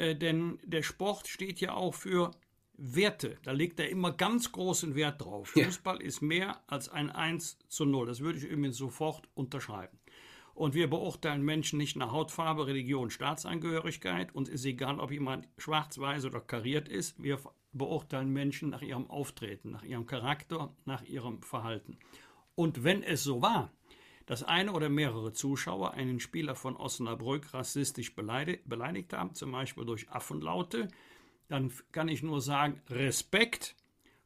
äh, denn der Sport steht ja auch für Werte. Da legt er immer ganz großen Wert drauf. Ja. Fußball ist mehr als ein 1 zu 0. Das würde ich übrigens sofort unterschreiben. Und wir beurteilen Menschen nicht nach Hautfarbe, Religion, Staatsangehörigkeit. Uns ist egal, ob jemand schwarz, weiß oder kariert ist. Wir beurteilen Menschen nach ihrem Auftreten, nach ihrem Charakter, nach ihrem Verhalten. Und wenn es so war, dass eine oder mehrere Zuschauer einen Spieler von Osnabrück rassistisch beleidigt haben, zum Beispiel durch Affenlaute, dann kann ich nur sagen, Respekt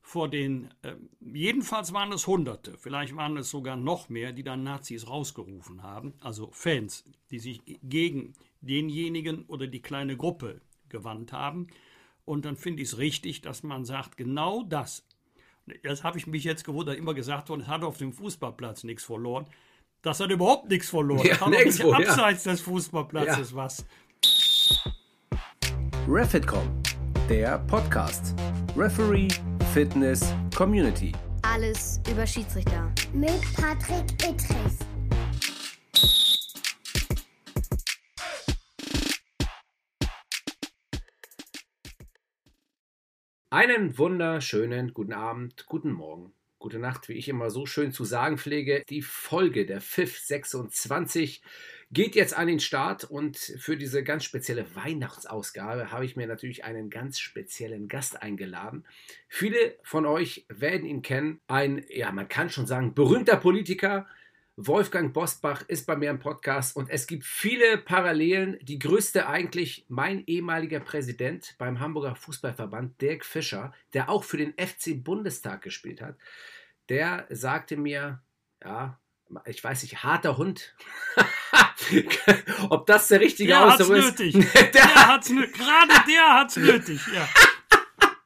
vor den, äh, jedenfalls waren es Hunderte, vielleicht waren es sogar noch mehr, die dann Nazis rausgerufen haben, also Fans, die sich gegen denjenigen oder die kleine Gruppe gewandt haben. Und dann finde ich es richtig, dass man sagt, genau das, das habe ich mich jetzt gewundert, immer gesagt worden, es hat auf dem Fußballplatz nichts verloren. Das hat überhaupt nichts verloren. Ja, das hat abseits ja. des Fußballplatzes ja. was. Refitcom, der Podcast. Referee, Fitness, Community. Alles über Schiedsrichter. Mit Patrick Ittrich. Einen wunderschönen guten Abend, guten Morgen gute Nacht, wie ich immer so schön zu sagen pflege. Die Folge der FIF 26 geht jetzt an den Start und für diese ganz spezielle Weihnachtsausgabe habe ich mir natürlich einen ganz speziellen Gast eingeladen. Viele von euch werden ihn kennen. Ein, ja, man kann schon sagen, berühmter Politiker. Wolfgang Bosbach ist bei mir im Podcast und es gibt viele Parallelen. Die größte eigentlich mein ehemaliger Präsident beim Hamburger Fußballverband, Dirk Fischer, der auch für den FC Bundestag gespielt hat der sagte mir, ja, ich weiß nicht, harter Hund. Ob das der richtige der Ausdruck ist? Nötig. der, der hat's nötig. Gerade der hat's nötig, ja.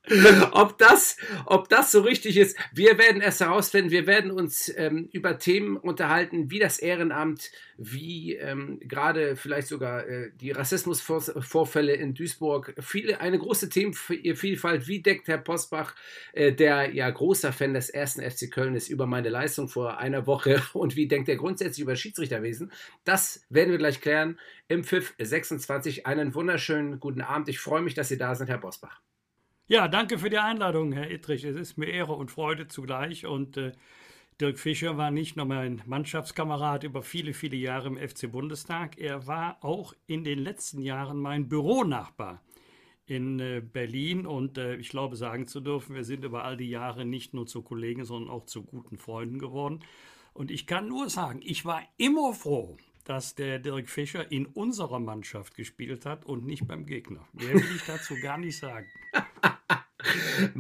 ob, das, ob das so richtig ist, wir werden es herausfinden. Wir werden uns ähm, über Themen unterhalten, wie das Ehrenamt, wie ähm, gerade vielleicht sogar äh, die Rassismusvorfälle in Duisburg, viele, eine große Themenvielfalt. Wie deckt Herr Posbach, äh, der ja großer Fan des ersten FC Köln ist, über meine Leistung vor einer Woche und wie denkt er grundsätzlich über Schiedsrichterwesen? Das werden wir gleich klären im Pfiff 26. Einen wunderschönen guten Abend. Ich freue mich, dass Sie da sind, Herr Bosbach. Ja, danke für die Einladung, Herr Ittrich. Es ist mir Ehre und Freude zugleich. Und äh, Dirk Fischer war nicht nur mein Mannschaftskamerad über viele, viele Jahre im FC Bundestag. Er war auch in den letzten Jahren mein Büronachbar in äh, Berlin. Und äh, ich glaube, sagen zu dürfen, wir sind über all die Jahre nicht nur zu Kollegen, sondern auch zu guten Freunden geworden. Und ich kann nur sagen, ich war immer froh, dass der Dirk Fischer in unserer Mannschaft gespielt hat und nicht beim Gegner. Mehr will ich dazu gar nicht sagen.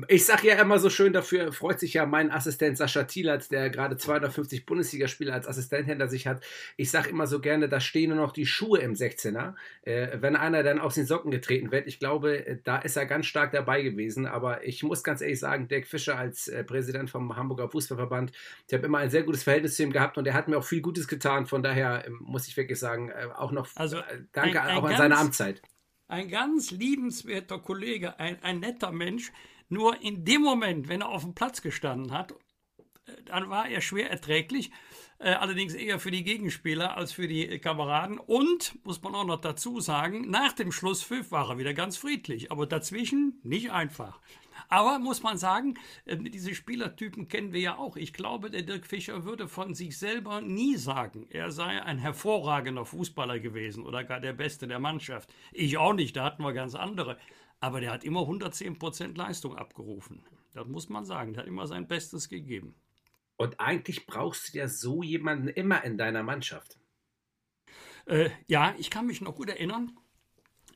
Ich sage ja immer so schön, dafür freut sich ja mein Assistent Sascha Thielert, der gerade 250 Bundesligaspiele als Assistent hinter sich hat. Ich sage immer so gerne, da stehen nur noch die Schuhe im 16er. Äh, wenn einer dann aus den Socken getreten wird, ich glaube, äh, da ist er ganz stark dabei gewesen. Aber ich muss ganz ehrlich sagen, Dirk Fischer als äh, Präsident vom Hamburger Fußballverband, ich habe immer ein sehr gutes Verhältnis zu ihm gehabt und er hat mir auch viel Gutes getan. Von daher äh, muss ich wirklich sagen, äh, auch noch also äh, danke ein, ein auch an seine Amtszeit ein ganz liebenswerter Kollege, ein, ein netter Mensch. Nur in dem Moment, wenn er auf dem Platz gestanden hat, äh, dann war er schwer erträglich. Äh, allerdings eher für die Gegenspieler als für die Kameraden. Und, muss man auch noch dazu sagen, nach dem Schlusspfiff war er wieder ganz friedlich. Aber dazwischen nicht einfach. Aber muss man sagen, äh, diese Spielertypen kennen wir ja auch. Ich glaube, der Dirk Fischer würde von sich selber nie sagen, er sei ein hervorragender Fußballer gewesen oder gar der Beste der Mannschaft. Ich auch nicht, da hatten wir ganz andere. Aber der hat immer 110 Prozent Leistung abgerufen. Das muss man sagen. Der hat immer sein Bestes gegeben. Und eigentlich brauchst du ja so jemanden immer in deiner Mannschaft. Äh, ja, ich kann mich noch gut erinnern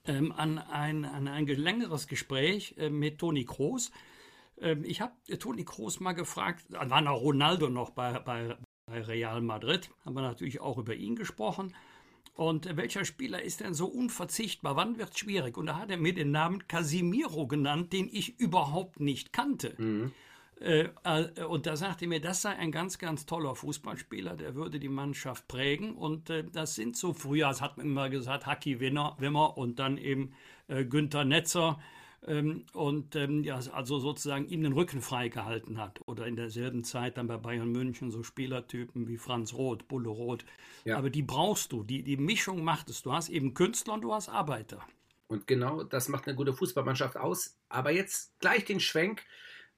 ähm, an, ein, an ein längeres Gespräch äh, mit Toni Kroos. Ähm, ich habe äh, Toni Kroos mal gefragt, da war noch Ronaldo noch bei, bei, bei Real Madrid, haben wir natürlich auch über ihn gesprochen. Und äh, welcher Spieler ist denn so unverzichtbar? Wann wird es schwierig? Und da hat er mir den Namen Casimiro genannt, den ich überhaupt nicht kannte. Mhm. Äh, äh, und da sagte er mir, das sei ein ganz, ganz toller Fußballspieler, der würde die Mannschaft prägen. Und äh, das sind so früher, das hat man immer gesagt, Haki Wimmer und dann eben Günther Netzer. Ähm, und ähm, ja, also sozusagen ihm den Rücken freigehalten hat. Oder in derselben Zeit dann bei Bayern München so Spielertypen wie Franz Roth, Bulle Roth. Ja. Aber die brauchst du, die, die Mischung macht es. Du hast eben Künstler und du hast Arbeiter. Und genau das macht eine gute Fußballmannschaft aus. Aber jetzt gleich den Schwenk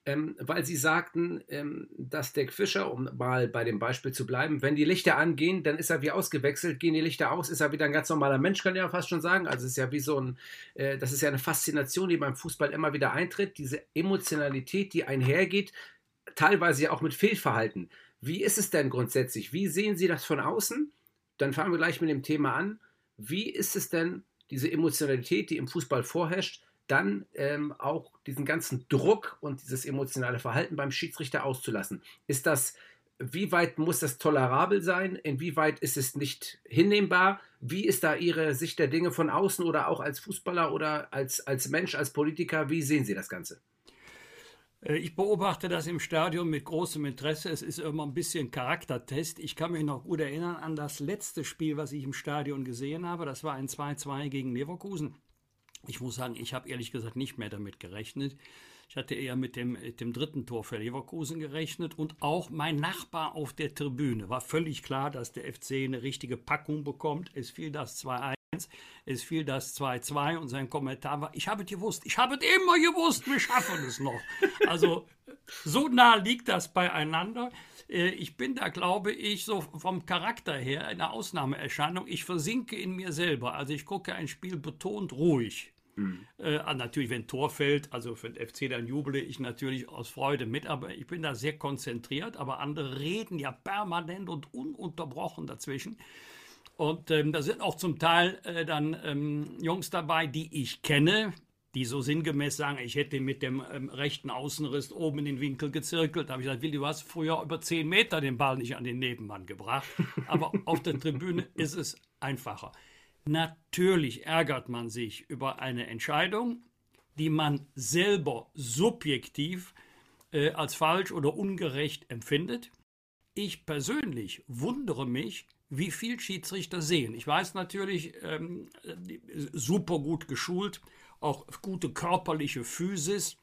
ähm, weil Sie sagten, ähm, dass Dirk Fischer, um mal bei dem Beispiel zu bleiben, wenn die Lichter angehen, dann ist er wie ausgewechselt, gehen die Lichter aus, ist er wieder ein ganz normaler Mensch, kann ja fast schon sagen. Also es ist ja wie so ein, äh, das ist ja eine Faszination, die beim Fußball immer wieder eintritt, diese Emotionalität, die einhergeht, teilweise ja auch mit Fehlverhalten. Wie ist es denn grundsätzlich? Wie sehen Sie das von außen? Dann fangen wir gleich mit dem Thema an. Wie ist es denn, diese Emotionalität, die im Fußball vorherrscht, dann ähm, auch diesen ganzen Druck und dieses emotionale Verhalten beim Schiedsrichter auszulassen. Ist das, wie weit muss das tolerabel sein? Inwieweit ist es nicht hinnehmbar? Wie ist da Ihre Sicht der Dinge von außen oder auch als Fußballer oder als, als Mensch, als Politiker? Wie sehen Sie das Ganze? Äh, ich beobachte das im Stadion mit großem Interesse. Es ist immer ein bisschen Charaktertest. Ich kann mich noch gut erinnern an das letzte Spiel, was ich im Stadion gesehen habe. Das war ein 2-2 gegen Leverkusen. Ich muss sagen, ich habe ehrlich gesagt nicht mehr damit gerechnet. Ich hatte eher mit dem, mit dem dritten Tor für Leverkusen gerechnet und auch mein Nachbar auf der Tribüne. War völlig klar, dass der FC eine richtige Packung bekommt. Es fiel das 2-1, es fiel das 2-2 und sein Kommentar war, ich habe es gewusst, ich habe es immer gewusst, wir schaffen es noch. Also so nah liegt das beieinander. Äh, ich bin da, glaube ich, so vom Charakter her eine Ausnahmeerscheinung. Ich versinke in mir selber. Also ich gucke ein Spiel betont ruhig. Mhm. Äh, natürlich, wenn Tor fällt, also für den FC, dann juble ich natürlich aus Freude mit, aber ich bin da sehr konzentriert, aber andere reden ja permanent und ununterbrochen dazwischen. Und ähm, da sind auch zum Teil äh, dann ähm, Jungs dabei, die ich kenne, die so sinngemäß sagen, ich hätte mit dem ähm, rechten Außenriss oben in den Winkel gezirkelt. Da habe ich gesagt, Willi, du hast früher über 10 Meter den Ball nicht an den Nebenmann gebracht. Aber auf der Tribüne ist es einfacher. Natürlich ärgert man sich über eine Entscheidung, die man selber subjektiv äh, als falsch oder ungerecht empfindet. Ich persönlich wundere mich, wie viel Schiedsrichter sehen. Ich weiß natürlich, ähm, super gut geschult, auch gute körperliche Physis.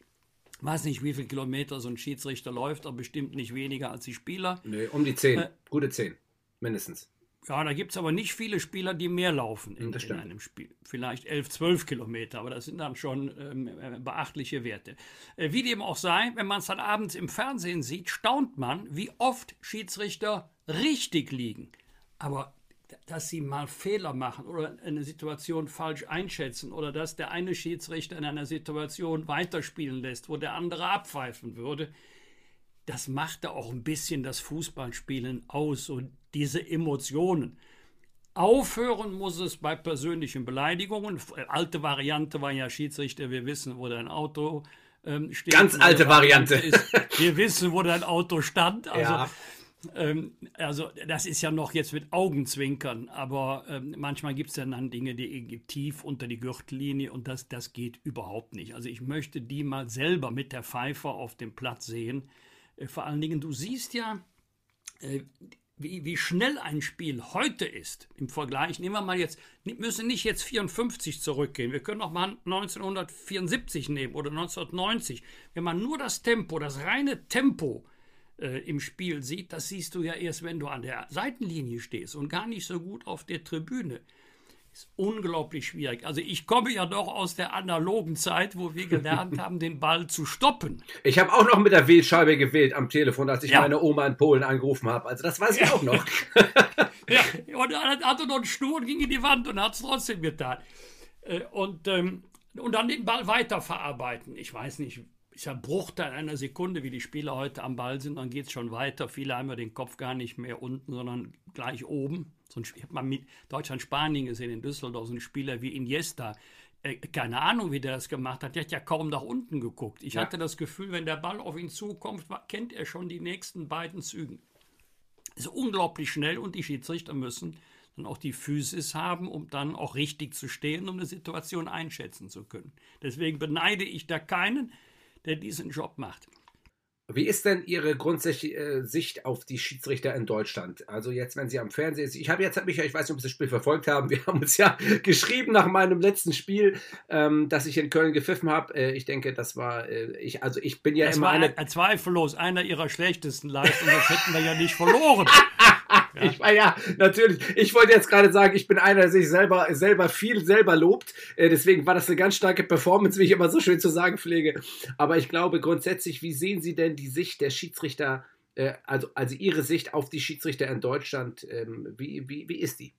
Ich weiß nicht, wie viele Kilometer so ein Schiedsrichter läuft, aber bestimmt nicht weniger als die Spieler. Nee, um die zehn. Äh, Gute zehn, mindestens. Ja, da gibt es aber nicht viele Spieler, die mehr laufen in, in, einem Spiel. Vielleicht 11, 12 Kilometer, aber das sind dann schon ähm, äh, beachtliche Werte. Äh, wie dem auch sei, wenn man es dann abends im Fernsehen sieht, staunt man, wie oft Schiedsrichter richtig liegen. Aber dass sie mal Fehler machen oder eine Situation falsch einschätzen oder dass der eine Schiedsrichter in einer Situation weiterspielen lässt, wo der andere abpfeifen würde, das machte auch ein bisschen das Fußballspielen aus und diese Emotionen. Aufhören muss es bei persönlichen Beleidigungen. Alte Variante war ja Schiedsrichter, wir wissen, wo dein Auto ähm, steht. Ganz alte Variante. Ist, wir wissen, wo dein Auto stand. Also, ja. ähm, also das ist ja noch jetzt mit Augenzwinkern, aber ähm, manchmal gibt es ja dann Dinge, die tief unter die Gürtellinie und das, das geht überhaupt nicht. Also ich möchte die mal selber mit der Pfeife auf dem Platz sehen. Äh, vor allen Dingen, du siehst ja, äh, wie, wie schnell ein Spiel heute ist. Im Vergleich, nehmen wir mal jetzt, müssen nicht jetzt 54 zurückgehen, wir können auch mal 1974 nehmen oder 1990. Wenn man nur das Tempo, das reine Tempo äh, im Spiel sieht, das siehst du ja erst, wenn du an der Seitenlinie stehst und gar nicht so gut auf der Tribüne ist unglaublich schwierig. Also ich komme ja doch aus der analogen Zeit, wo wir gelernt haben, den Ball zu stoppen. Ich habe auch noch mit der Wählscheibe gewählt am Telefon, als ich ja. meine Oma in Polen angerufen habe. Also das weiß ich ja. auch noch. ja, und dann hatte noch einen Schnur und ging in die Wand und hat es trotzdem getan. Äh, und, ähm, und dann den Ball weiterverarbeiten. Ich weiß nicht, ist ein Bruchteil einer Sekunde, wie die Spieler heute am Ball sind, dann geht es schon weiter. Viele haben ja den Kopf gar nicht mehr unten, sondern gleich oben. So ein, ich habe mal mit Deutschland-Spanien gesehen in Düsseldorf, so ein Spieler wie Iniesta. Äh, keine Ahnung, wie der das gemacht hat. Der hat ja kaum nach unten geguckt. Ich ja. hatte das Gefühl, wenn der Ball auf ihn zukommt, kennt er schon die nächsten beiden Zügen. Ist unglaublich schnell und die Schiedsrichter müssen dann auch die Physis haben, um dann auch richtig zu stehen, um eine Situation einschätzen zu können. Deswegen beneide ich da keinen, der diesen Job macht. Wie ist denn Ihre grundsätzliche äh, Sicht auf die Schiedsrichter in Deutschland? Also jetzt, wenn Sie am Fernsehen sind, ich habe jetzt, mich, ich weiß nicht, ob Sie das Spiel verfolgt haben, wir haben uns ja geschrieben nach meinem letzten Spiel, ähm, das ich in Köln gepfiffen habe. Äh, ich denke, das war, äh, ich, also ich bin ja das immer war eine... Ein, zweifellos einer Ihrer schlechtesten Leistungen, das hätten wir ja nicht verloren. ich war ja, natürlich. Ich wollte jetzt gerade sagen, ich bin einer, der sich selber, selber viel selber lobt. Äh, deswegen war das eine ganz starke Performance, wie ich immer so schön zu sagen pflege. Aber ich glaube grundsätzlich, wie sehen Sie denn die Sicht der Schiedsrichter, äh, also, also Ihre Sicht auf die Schiedsrichter in Deutschland? Ähm, wie, wie, wie ist die?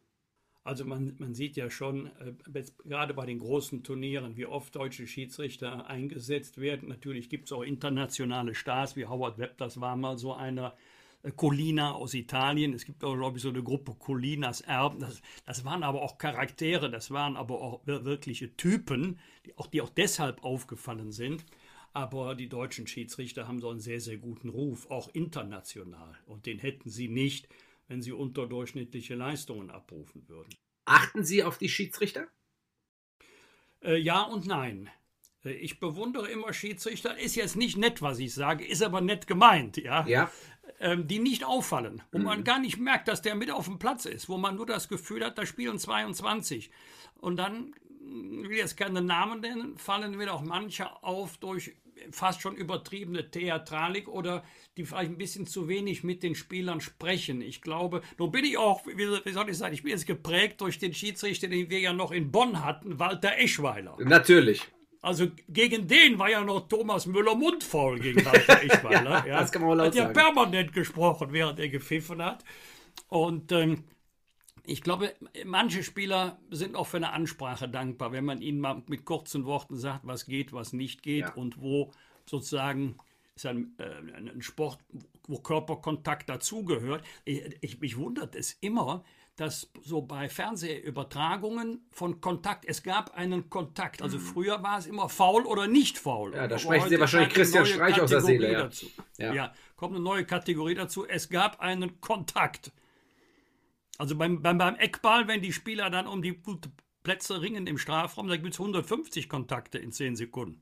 Also man, man sieht ja schon, äh, gerade bei den großen Turnieren, wie oft deutsche Schiedsrichter eingesetzt werden. Natürlich gibt es auch internationale Stars, wie Howard Webb, das war mal so einer. Äh, Colina aus Italien. Es gibt auch, glaube ich, so eine Gruppe Colinas Erben. Das, das, waren aber auch Charaktere, das waren aber auch wirkliche Typen, die auch, die auch deshalb aufgefallen sind. Aber die deutschen Schiedsrichter haben so einen sehr, sehr guten Ruf, auch international. Und den hätten sie nicht, wenn sie unterdurchschnittliche Leistungen abrufen würden. Achten Sie auf die Schiedsrichter? Äh, ja und nein. Äh, ich bewundere immer Schiedsrichter. Ist jetzt nicht nett, was ich sage, ist aber nett gemeint, ja. Ja. Ähm, die nicht auffallen, wo mhm. man gar nicht merkt, dass der mit auf dem Platz ist, wo man nur das Gefühl hat, da spielen 22. Und dann, ich will jetzt keine Namen nennen, fallen mir auch manche auf durch fast schon übertriebene Theatralik oder die vielleicht ein bisschen zu wenig mit den Spielern sprechen. Ich glaube, nun bin ich auch, wie soll ich sagen, ich bin jetzt geprägt durch den Schiedsrichter, den wir ja noch in Bonn hatten, Walter Eschweiler. Natürlich. Also gegen den war ja noch Thomas Müller mundfaul gegen Walter Eschweiler. ja, Das kann man mal laut hat ja sagen. permanent gesprochen, während er gepfiffen hat. Und ähm, ich glaube, manche Spieler sind auch für eine Ansprache dankbar, wenn man ihnen mal mit kurzen Worten sagt, was geht, was nicht geht Ja. und wo sozusagen ist ein, äh, ein Sport, wo Körperkontakt dazugehört. Ich, ich, mich wundert es immer, dass so bei Fernsehübertragungen von Kontakt, es gab einen Kontakt. Also früher war es immer faul oder nicht faul. Mhm. Ja, da sprechen Sie wahrscheinlich Christian Streich aus der Kategorie Seele, ja. Dazu. Ja. Ja. kommt eine neue Kategorie dazu. Es gab einen Kontakt. Also beim, beim, beim Eckball, wenn die Spieler dann um die Plätze ringen im Strafraum, da gibt es 150 Kontakte in 10 Sekunden.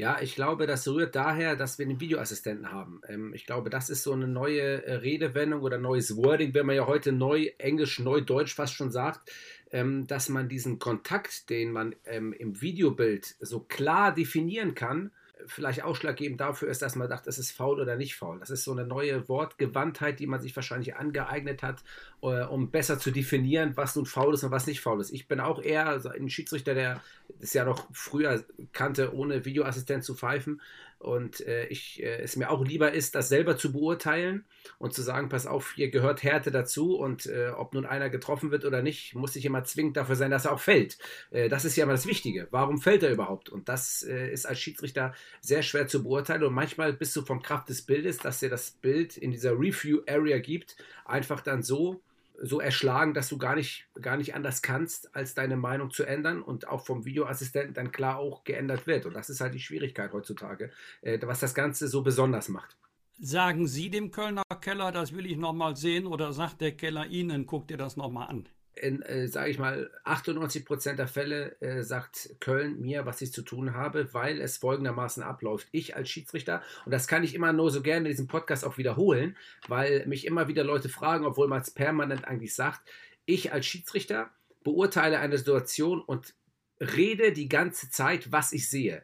Ja, ich glaube, das rührt daher, dass wir den Videoassistenten haben. Ähm, ich glaube, das ist so eine neue äh, Redewendung oder neues Wording, wenn man ja heute neu Englisch, neu Deutsch fast schon sagt, ähm, dass man diesen Kontakt, den man ähm, im Videobild so klar definieren kann, vielleicht ausschlaggebend dafür ist, dass man sagt, es ist faul oder nicht faul. Das ist so eine neue Wortgewandtheit, die man sich wahrscheinlich angeeignet hat, äh, um besser zu definieren, was nun faul ist und was nicht faul ist. Ich bin auch eher ein Schiedsrichter, der es ja noch früher kannte, ohne Videoassistent zu pfeifen. Und äh, ich, äh, es mir auch lieber ist, das selber zu beurteilen und zu sagen, pass auf, hier gehört Härte dazu und äh, ob nun einer getroffen wird oder nicht, muss nicht immer zwingend dafür sein, dass er auch fällt. Äh, das ist ja immer das Wichtige. Warum fällt er überhaupt? Und das äh, ist als Schiedsrichter sehr schwer zu beurteilen und manchmal bist du vom Kraft des Bildes, dass dir das Bild in dieser Review Area gibt, einfach dann so so erschlagen, dass du gar nicht, gar nicht anders kannst, als deine Meinung zu ändern und auch vom Videoassistenten dann klar auch geändert wird. Und das ist halt die Schwierigkeit heutzutage, äh, was das Ganze so besonders macht. Sagen Sie dem Kölner Keller, das will ich nochmal sehen, oder sagt der Keller Ihnen, guck dir das nochmal an? In, äh, sage ich mal, 98 Prozent der Fälle äh, sagt Köln mir, was ich zu tun habe, weil es folgendermaßen abläuft. Ich als Schiedsrichter, und das kann ich immer nur so gerne in diesem Podcast auch wiederholen, weil mich immer wieder Leute fragen, obwohl man es permanent eigentlich sagt, ich als Schiedsrichter beurteile eine Situation und rede die ganze Zeit, was ich sehe.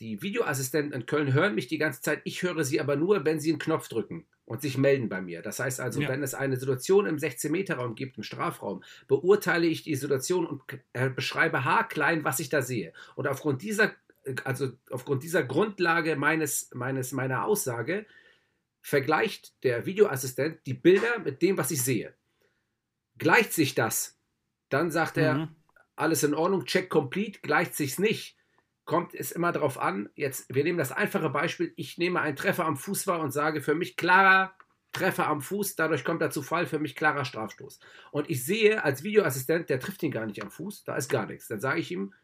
Die Videoassistenten in Köln hören mich die ganze Zeit, ich höre sie aber nur, wenn sie einen Knopf drücken und sich melden bei mir. Das heißt also, Ja. wenn es eine Situation im 16-Meter-Raum gibt, im Strafraum, beurteile ich die Situation und äh, beschreibe haarklein, was ich da sehe. Und aufgrund dieser, also aufgrund dieser Grundlage meines, meines, meiner Aussage vergleicht der Videoassistent die Bilder mit dem, was ich sehe. Gleicht sich das, dann sagt er, Mhm. alles in Ordnung, check complete, gleicht sich's nicht, kommt es immer darauf an, jetzt, wir nehmen das einfache Beispiel, ich nehme einen Treffer am Fuß wahr und sage für mich klarer Treffer am Fuß, dadurch kommt er zu Fall, für mich klarer Strafstoß. Und ich sehe als Videoassistent, der trifft ihn gar nicht am Fuß, da ist gar nichts. Dann sage ich ihm,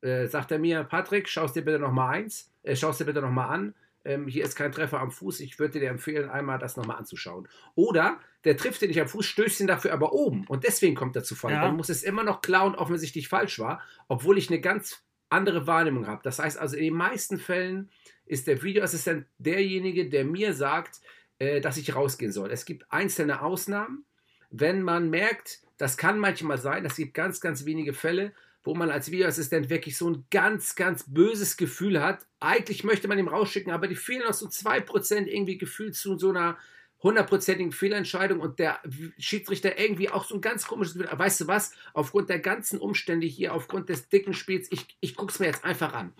äh, sagt er mir, Patrick, schaust dir bitte nochmal eins, äh, schaust dir bitte nochmal an, ähm, hier ist kein Treffer am Fuß, ich würde dir empfehlen, einmal das nochmal anzuschauen. Oder der trifft ihn nicht am Fuß, stößt ihn dafür aber oben und deswegen kommt er zu Fall. Ja. Dann muss es immer noch klar und offensichtlich falsch war, obwohl ich eine ganz andere Wahrnehmung habe. Das heißt also, in den meisten Fällen ist der Videoassistent derjenige, der mir sagt, äh, dass ich rausgehen soll. Es gibt einzelne Ausnahmen, wenn man merkt, das kann manchmal sein, es gibt ganz, ganz wenige Fälle, wo man als Videoassistent wirklich so ein ganz, ganz böses Gefühl hat. Eigentlich möchte man ihm rausschicken, aber die fehlen noch so 2% irgendwie gefühlt zu so einer hundertprozentigen Fehlentscheidung und der Schiedsrichter irgendwie auch so ein ganz komisches, weißt du was, aufgrund der ganzen Umstände hier, aufgrund des dicken Spiels, ich, ich gucke es mir jetzt einfach an.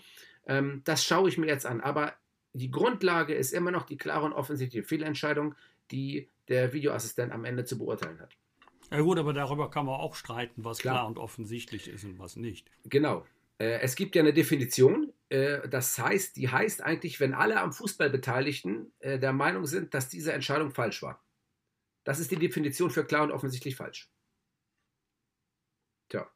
Ähm, das schaue ich mir jetzt an. Aber die Grundlage ist immer noch die klare und offensichtliche Fehlentscheidung, die der Videoassistent am Ende zu beurteilen hat. Ja gut, aber darüber kann man auch streiten, was klar, klar und offensichtlich ist und was nicht. Genau. Äh, es gibt ja eine Definition, das heißt, die heißt eigentlich, wenn alle am Fußball Beteiligten äh, der Meinung sind, dass diese Entscheidung falsch war. Das ist die Definition für klar und offensichtlich falsch. Tja.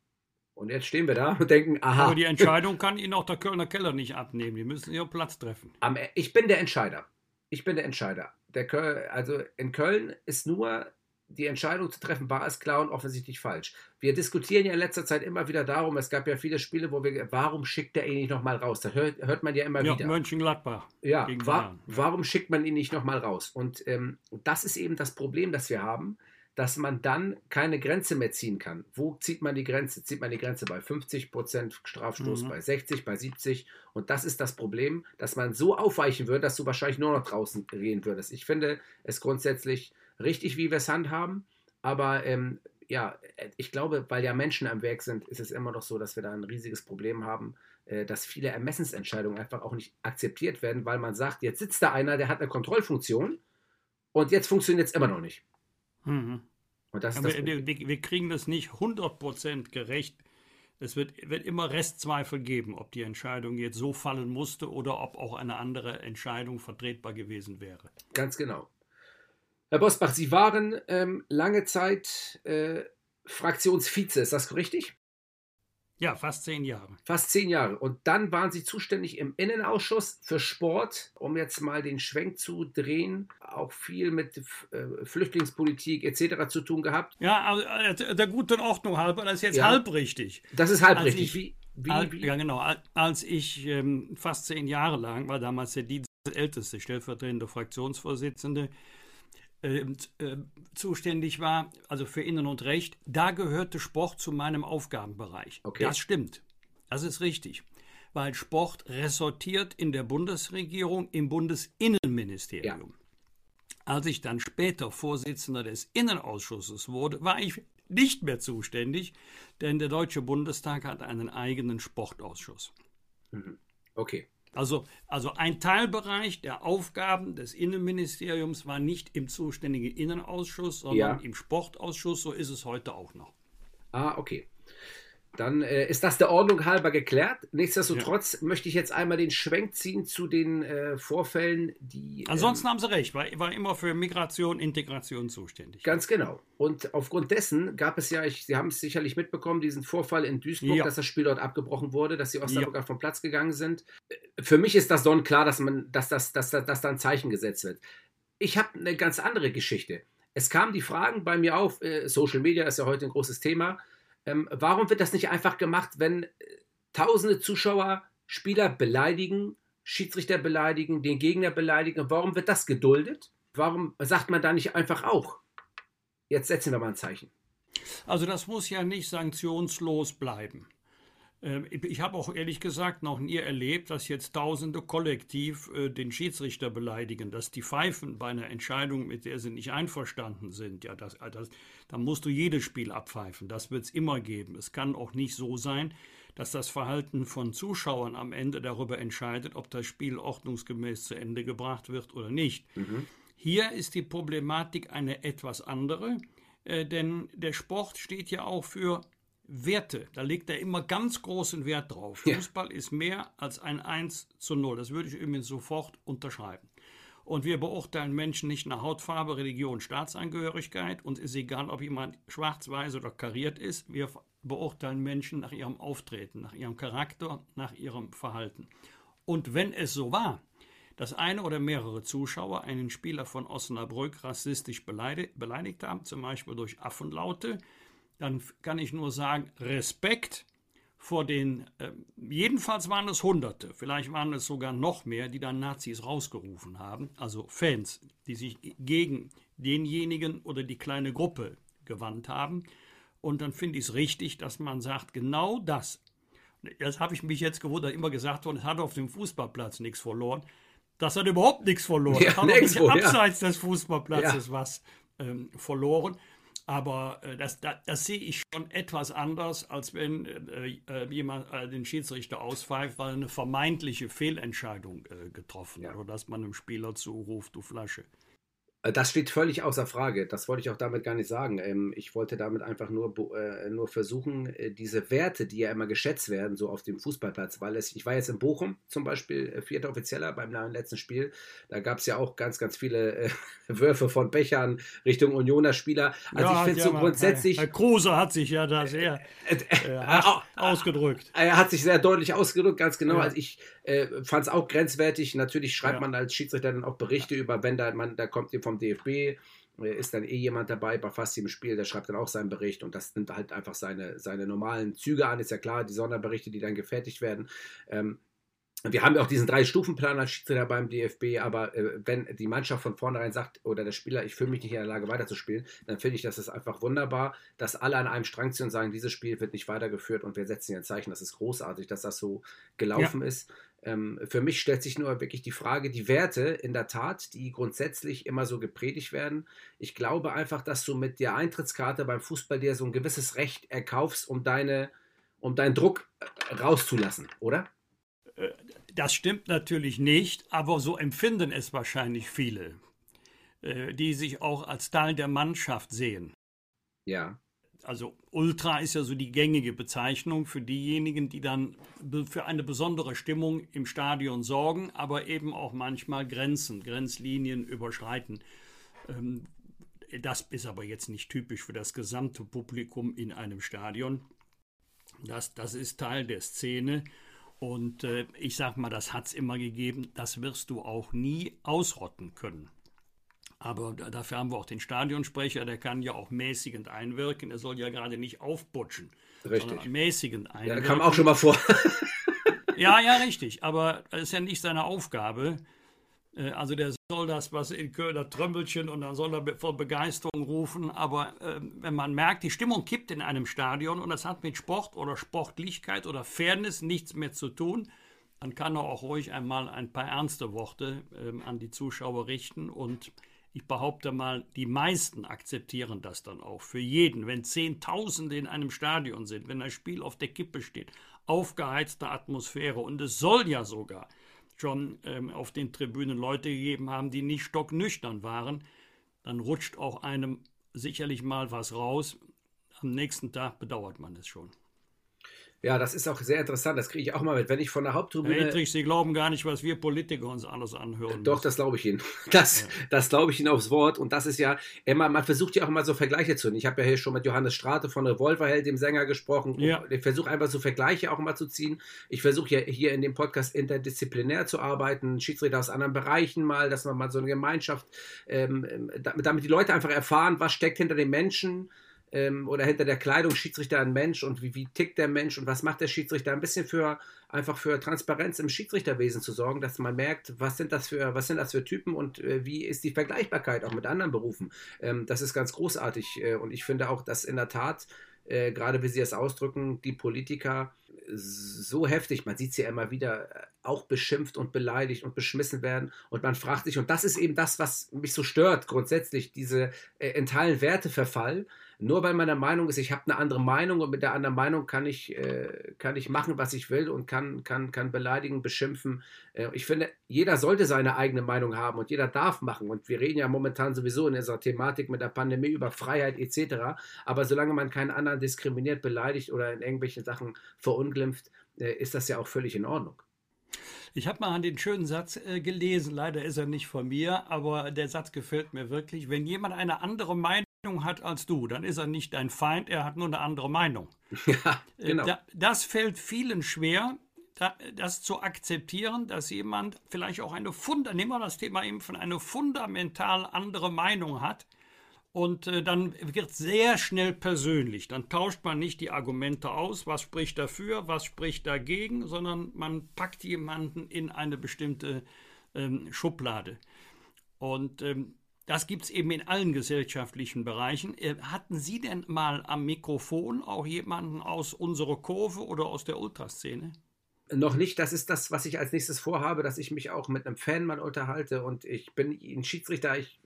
Und jetzt stehen wir da und denken, aha. Aber die Entscheidung kann Ihnen auch der Kölner Keller nicht abnehmen. Die müssen ihren Platz treffen. ich bin der Entscheider. Ich bin der Entscheider. Der Köl also in Köln ist nur die Entscheidung zu treffen, war es klar und offensichtlich falsch. Wir diskutieren ja in letzter Zeit immer wieder darum, es gab ja viele Spiele, wo wir, warum schickt er ihn nicht nochmal raus? Da hört, hört man ja immer ja, wieder. Mönchengladbach. Ja, wa warum schickt man ihn nicht nochmal raus? Und ähm, das ist eben das Problem, das wir haben, dass man dann keine Grenze mehr ziehen kann. Wo zieht man die Grenze? Zieht man die Grenze bei 50 Prozent Strafstoß, mhm. bei 60, bei 70? Und das ist das Problem, dass man so aufweichen würde, dass du wahrscheinlich nur noch draußen gehen würdest. Ich finde es grundsätzlich richtig, wie wir es handhaben. Aber ähm, ja, ich glaube, weil ja Menschen am Werk sind, ist es immer noch so, dass wir da ein riesiges Problem haben, äh, dass viele Ermessensentscheidungen einfach auch nicht akzeptiert werden, weil man sagt, jetzt sitzt da einer, der hat eine Kontrollfunktion und jetzt funktioniert es immer noch nicht. Mhm. Und das, das wir, wir, kriegen das nicht 100% gerecht. Es wird, wird immer Restzweifel geben, ob die Entscheidung jetzt so fallen musste oder ob auch eine andere Entscheidung vertretbar gewesen wäre. Ganz genau. Herr Bosbach, Sie waren ähm, lange Zeit äh, Fraktionsvize, ist das richtig? Ja, fast zehn Jahre. Fast zehn Jahre. Und dann waren Sie zuständig im Innenausschuss für Sport, um jetzt mal den Schwenk zu drehen, auch viel mit äh, Flüchtlingspolitik etc. zu tun gehabt. Ja, äh, der guten Ordnung halber, das ist jetzt ja. halb richtig. Das ist halb richtig. Ich, wie, wie, als, wie? Ja, genau. Als ich ähm, fast zehn Jahre lang, war damals der Dienst älteste stellvertretende Fraktionsvorsitzende, äh, äh, zuständig war, also für Innen und Recht, da gehörte Sport zu meinem Aufgabenbereich. Okay. Das stimmt. Das ist richtig. Weil Sport ressortiert in der Bundesregierung im Bundesinnenministerium. Ja. Als ich dann später Vorsitzender des Innenausschusses wurde, war ich nicht mehr zuständig, denn der Deutsche Bundestag hat einen eigenen Sportausschuss. Mhm. Okay. Also, also ein Teilbereich der Aufgaben des Innenministeriums war nicht im zuständigen Innenausschuss, sondern ja. im Sportausschuss. So ist es heute auch noch. Ah, okay. Dann äh, ist das der Ordnung halber geklärt. Nichtsdestotrotz ja. möchte ich jetzt einmal den Schwenk ziehen zu den äh, Vorfällen, die. Ansonsten ähm, haben Sie recht, war, war immer für Migration, Integration zuständig. Ganz genau. Und aufgrund dessen gab es ja, ich, Sie haben es sicherlich mitbekommen, diesen Vorfall in Duisburg, ja. dass das Spiel dort abgebrochen wurde, dass die Osnabrücker ja. vom Platz gegangen sind. Für mich ist das sonnenklar, dass, man, dass, das, dass, dass, dass da ein Zeichen gesetzt wird. Ich habe eine ganz andere Geschichte. Es kamen die Fragen bei mir auf, äh, Social Media ist ja heute ein großes Thema ähm, warum wird das nicht einfach gemacht, wenn äh, tausende Zuschauer Spieler beleidigen, Schiedsrichter beleidigen, den Gegner beleidigen? Warum wird das geduldet? Warum sagt man da nicht einfach auch? Jetzt setzen wir mal ein Zeichen. Also das muss ja nicht sanktionslos bleiben. Ähm, ich habe auch ehrlich gesagt noch nie erlebt, dass jetzt Tausende kollektiv äh, den Schiedsrichter beleidigen, dass die pfeifen bei einer Entscheidung, mit der sie nicht einverstanden sind. Ja, das, das, dann musst du jedes Spiel abpfeifen. Das wird es immer geben. Es kann auch nicht so sein, dass das Verhalten von Zuschauern am Ende darüber entscheidet, ob das Spiel ordnungsgemäß zu Ende gebracht wird oder nicht. Mhm. Hier ist die Problematik eine etwas andere, äh, denn der Sport steht ja auch für Werte, da legt er immer ganz großen Wert drauf. Ja. Fußball ist mehr als ein 1 zu 0. Das würde ich übrigens sofort unterschreiben. Und wir beurteilen Menschen nicht nach Hautfarbe, Religion, Staatsangehörigkeit. Uns ist egal, ob jemand schwarz-weiß oder kariert ist. Wir beurteilen Menschen nach ihrem Auftreten, nach ihrem Charakter, nach ihrem Verhalten. Und wenn es so war, dass eine oder mehrere Zuschauer einen Spieler von Osnabrück rassistisch beleidigt haben, zum Beispiel durch Affenlaute, dann kann ich nur sagen, Respekt vor den, äh, jedenfalls waren es Hunderte, vielleicht waren es sogar noch mehr, die dann Nazis rausgerufen haben, also Fans, die sich gegen denjenigen oder die kleine Gruppe gewandt haben. Und dann finde ich es richtig, dass man sagt, genau das. Das habe ich mich jetzt gewundert, immer gesagt worden, es hat auf dem Fußballplatz nichts verloren. Das hat überhaupt nichts verloren. Ja, das hat nix nicht ja. abseits des Fußballplatzes Ja. was ähm, verloren. Aber äh, das, das, das sehe ich schon etwas anders, als wenn äh, äh, jemand äh, den Schiedsrichter auspfeift, weil eine vermeintliche Fehlentscheidung äh, getroffen hat. Oder dass man einem Spieler zuruft, du Flasche. Äh, Das steht völlig außer Frage. Das wollte ich auch damit gar nicht sagen. Ähm, Ich wollte damit einfach nur, äh, nur versuchen, äh, diese Werte, die ja immer geschätzt werden, so auf dem Fußballplatz, weil es, ich war jetzt in Bochum zum Beispiel, vierter Offizieller beim letzten Spiel, da gab es ja auch ganz, ganz viele Würfe von Bechern Richtung Unioner Spieler. Also ich finde ja, so man- grundsätzlich, Herr, Kruse hat sich ja da sehr äh, äh, ausgedrückt. er hat sich sehr deutlich ausgedrückt, ganz genau. Ja. Also ich äh, fand es auch grenzwertig. Natürlich schreibt Ja. man als Schiedsrichter dann auch Berichte über, wenn da man, da kommt vom DFB, äh, ist dann eh jemand dabei bei fast jedem Spiel, der schreibt dann auch seinen Bericht und das nimmt halt einfach seine, seine normalen Züge an, ist ja klar, die Sonderberichte, die dann gefertigt werden. Ähm, wir haben ja auch diesen Drei-Stufen-Plan als Schiedsrichter beim DFB, aber äh, wenn die Mannschaft von vornherein sagt oder der Spieler, ich fühle mich nicht in der Lage weiterzuspielen, dann finde ich, das ist einfach wunderbar, dass alle an einem Strang ziehen und sagen, dieses Spiel wird nicht weitergeführt und wir setzen hier ein Zeichen. Das ist großartig, dass das so gelaufen ist. Ähm, für mich stellt sich nur wirklich die Frage, die Werte in der Tat, die grundsätzlich immer so gepredigt werden. Ich glaube einfach, dass du mit der Eintrittskarte beim Fußball dir so ein gewisses Recht erkaufst, um deine, um deinen Druck äh, rauszulassen, oder? Das stimmt natürlich nicht, aber so empfinden es wahrscheinlich viele, äh, die sich auch als Teil der Mannschaft sehen. Ja. Also Ultra ist ja so die gängige Bezeichnung für diejenigen, die dann für eine besondere Stimmung im Stadion sorgen, aber eben auch manchmal Grenzen, Grenzlinien überschreiten. Ähm, Das ist aber jetzt nicht typisch für das gesamte Publikum in einem Stadion. Das, das ist Teil der Szene. Und äh, ich sag mal, das hat es immer gegeben. Das wirst du auch nie ausrotten können. Aber da- dafür haben wir auch den Stadionsprecher, der kann ja auch mäßigend einwirken. Er soll ja gerade nicht aufputschen, Richtig. sondern mäßigend Ja, einwirken. kam auch schon mal vor. Ja, ja, richtig. Aber das ist ja nicht seine Aufgabe. Äh, Also der soll das, was in Köln, das Trömbelchen und dann soll er vor Begeisterung rufen. Aber ähm, wenn man merkt, die Stimmung kippt in einem Stadion und das hat mit Sport oder Sportlichkeit oder Fairness nichts mehr zu tun, dann kann er auch ruhig einmal ein paar ernste Worte ähm, an die Zuschauer richten. Und ich behaupte mal, die meisten akzeptieren das dann auch. Für jeden, wenn Zehntausende in einem Stadion sind, wenn ein Spiel auf der Kippe steht, aufgeheizte Atmosphäre und es soll ja sogar schon ähm, auf den Tribünen Leute gegeben haben, die nicht stocknüchtern waren, dann rutscht auch einem sicherlich mal was raus. Am nächsten Tag bedauert man es schon. Ja, das ist auch sehr interessant. Das kriege ich auch mal mit. Wenn ich von der Herr Haupttribüne. Edrich, Sie glauben gar nicht, was wir Politiker uns alles anhören. Doch, müssen. das glaube ich Ihnen. Das, das glaube ich Ihnen aufs Wort. Und das ist ja immer, man versucht ja auch immer so Vergleiche zu. Ich habe ja hier schon mit Johannes Strate von Revolverheld, dem Sänger, gesprochen. Ja. Ich versuche einfach so Vergleiche auch immer zu ziehen. Ich versuche ja hier in dem Podcast interdisziplinär zu arbeiten, Schiedsrichter aus anderen Bereichen mal, dass man mal so eine Gemeinschaft, ähm, ähm, damit die Leute einfach erfahren, was steckt hinter den Menschen ähm, oder hinter der Kleidung Schiedsrichter ein Mensch und wie, wie tickt der Mensch und was macht der Schiedsrichter, ein bisschen für einfach für Transparenz im Schiedsrichterwesen zu sorgen, dass man merkt, was sind das für, was sind das für Typen und äh, wie ist die Vergleichbarkeit auch mit anderen Berufen. Ähm, das ist ganz großartig äh, und ich finde auch, dass in der Tat, äh, gerade wie Sie es ausdrücken, die Politiker so heftig, man sieht es ja immer wieder, äh, auch beschimpft und beleidigt und beschmissen werden. Und man fragt sich, und das ist eben das, was mich so stört, grundsätzlich, diese äh, in Teilen Werteverfall. Nur weil der Meinung ist, ich habe eine andere Meinung und mit der anderen Meinung kann ich, äh, kann ich machen, was ich will und kann, kann, kann beleidigen, beschimpfen. Äh, ich finde, jeder sollte seine eigene Meinung haben und jeder darf machen. Und wir reden ja momentan sowieso in dieser Thematik mit der Pandemie über Freiheit etc. Aber solange man keinen anderen diskriminiert, beleidigt oder in irgendwelchen Sachen verunglimpft, äh, ist das ja auch völlig in Ordnung. Ich habe mal den schönen Satz äh, gelesen, leider ist er nicht von mir, aber der Satz gefällt mir wirklich. Wenn jemand eine andere Meinung hat als du, dann ist er nicht dein Feind, er hat nur eine andere Meinung. Ja, Äh, genau. Da, das fällt vielen schwer, da, das zu akzeptieren, dass jemand vielleicht auch eine Funda, nehmen wir das Thema Impfen, eine fundamental andere Meinung hat. Und äh, dann wird sehr schnell persönlich. Dann tauscht man nicht die Argumente aus, was spricht dafür, was spricht dagegen, sondern man packt jemanden in eine bestimmte ähm, Schublade. Und ähm, das gibt es eben in allen gesellschaftlichen Bereichen. Äh, hatten Sie denn mal am Mikrofon auch jemanden aus unserer Kurve oder aus der Ultraszene? noch nicht. Das ist das, was ich als nächstes vorhabe, dass ich mich auch mit einem Fan mal unterhalte und ich bin ein Schiedsrichter. Ich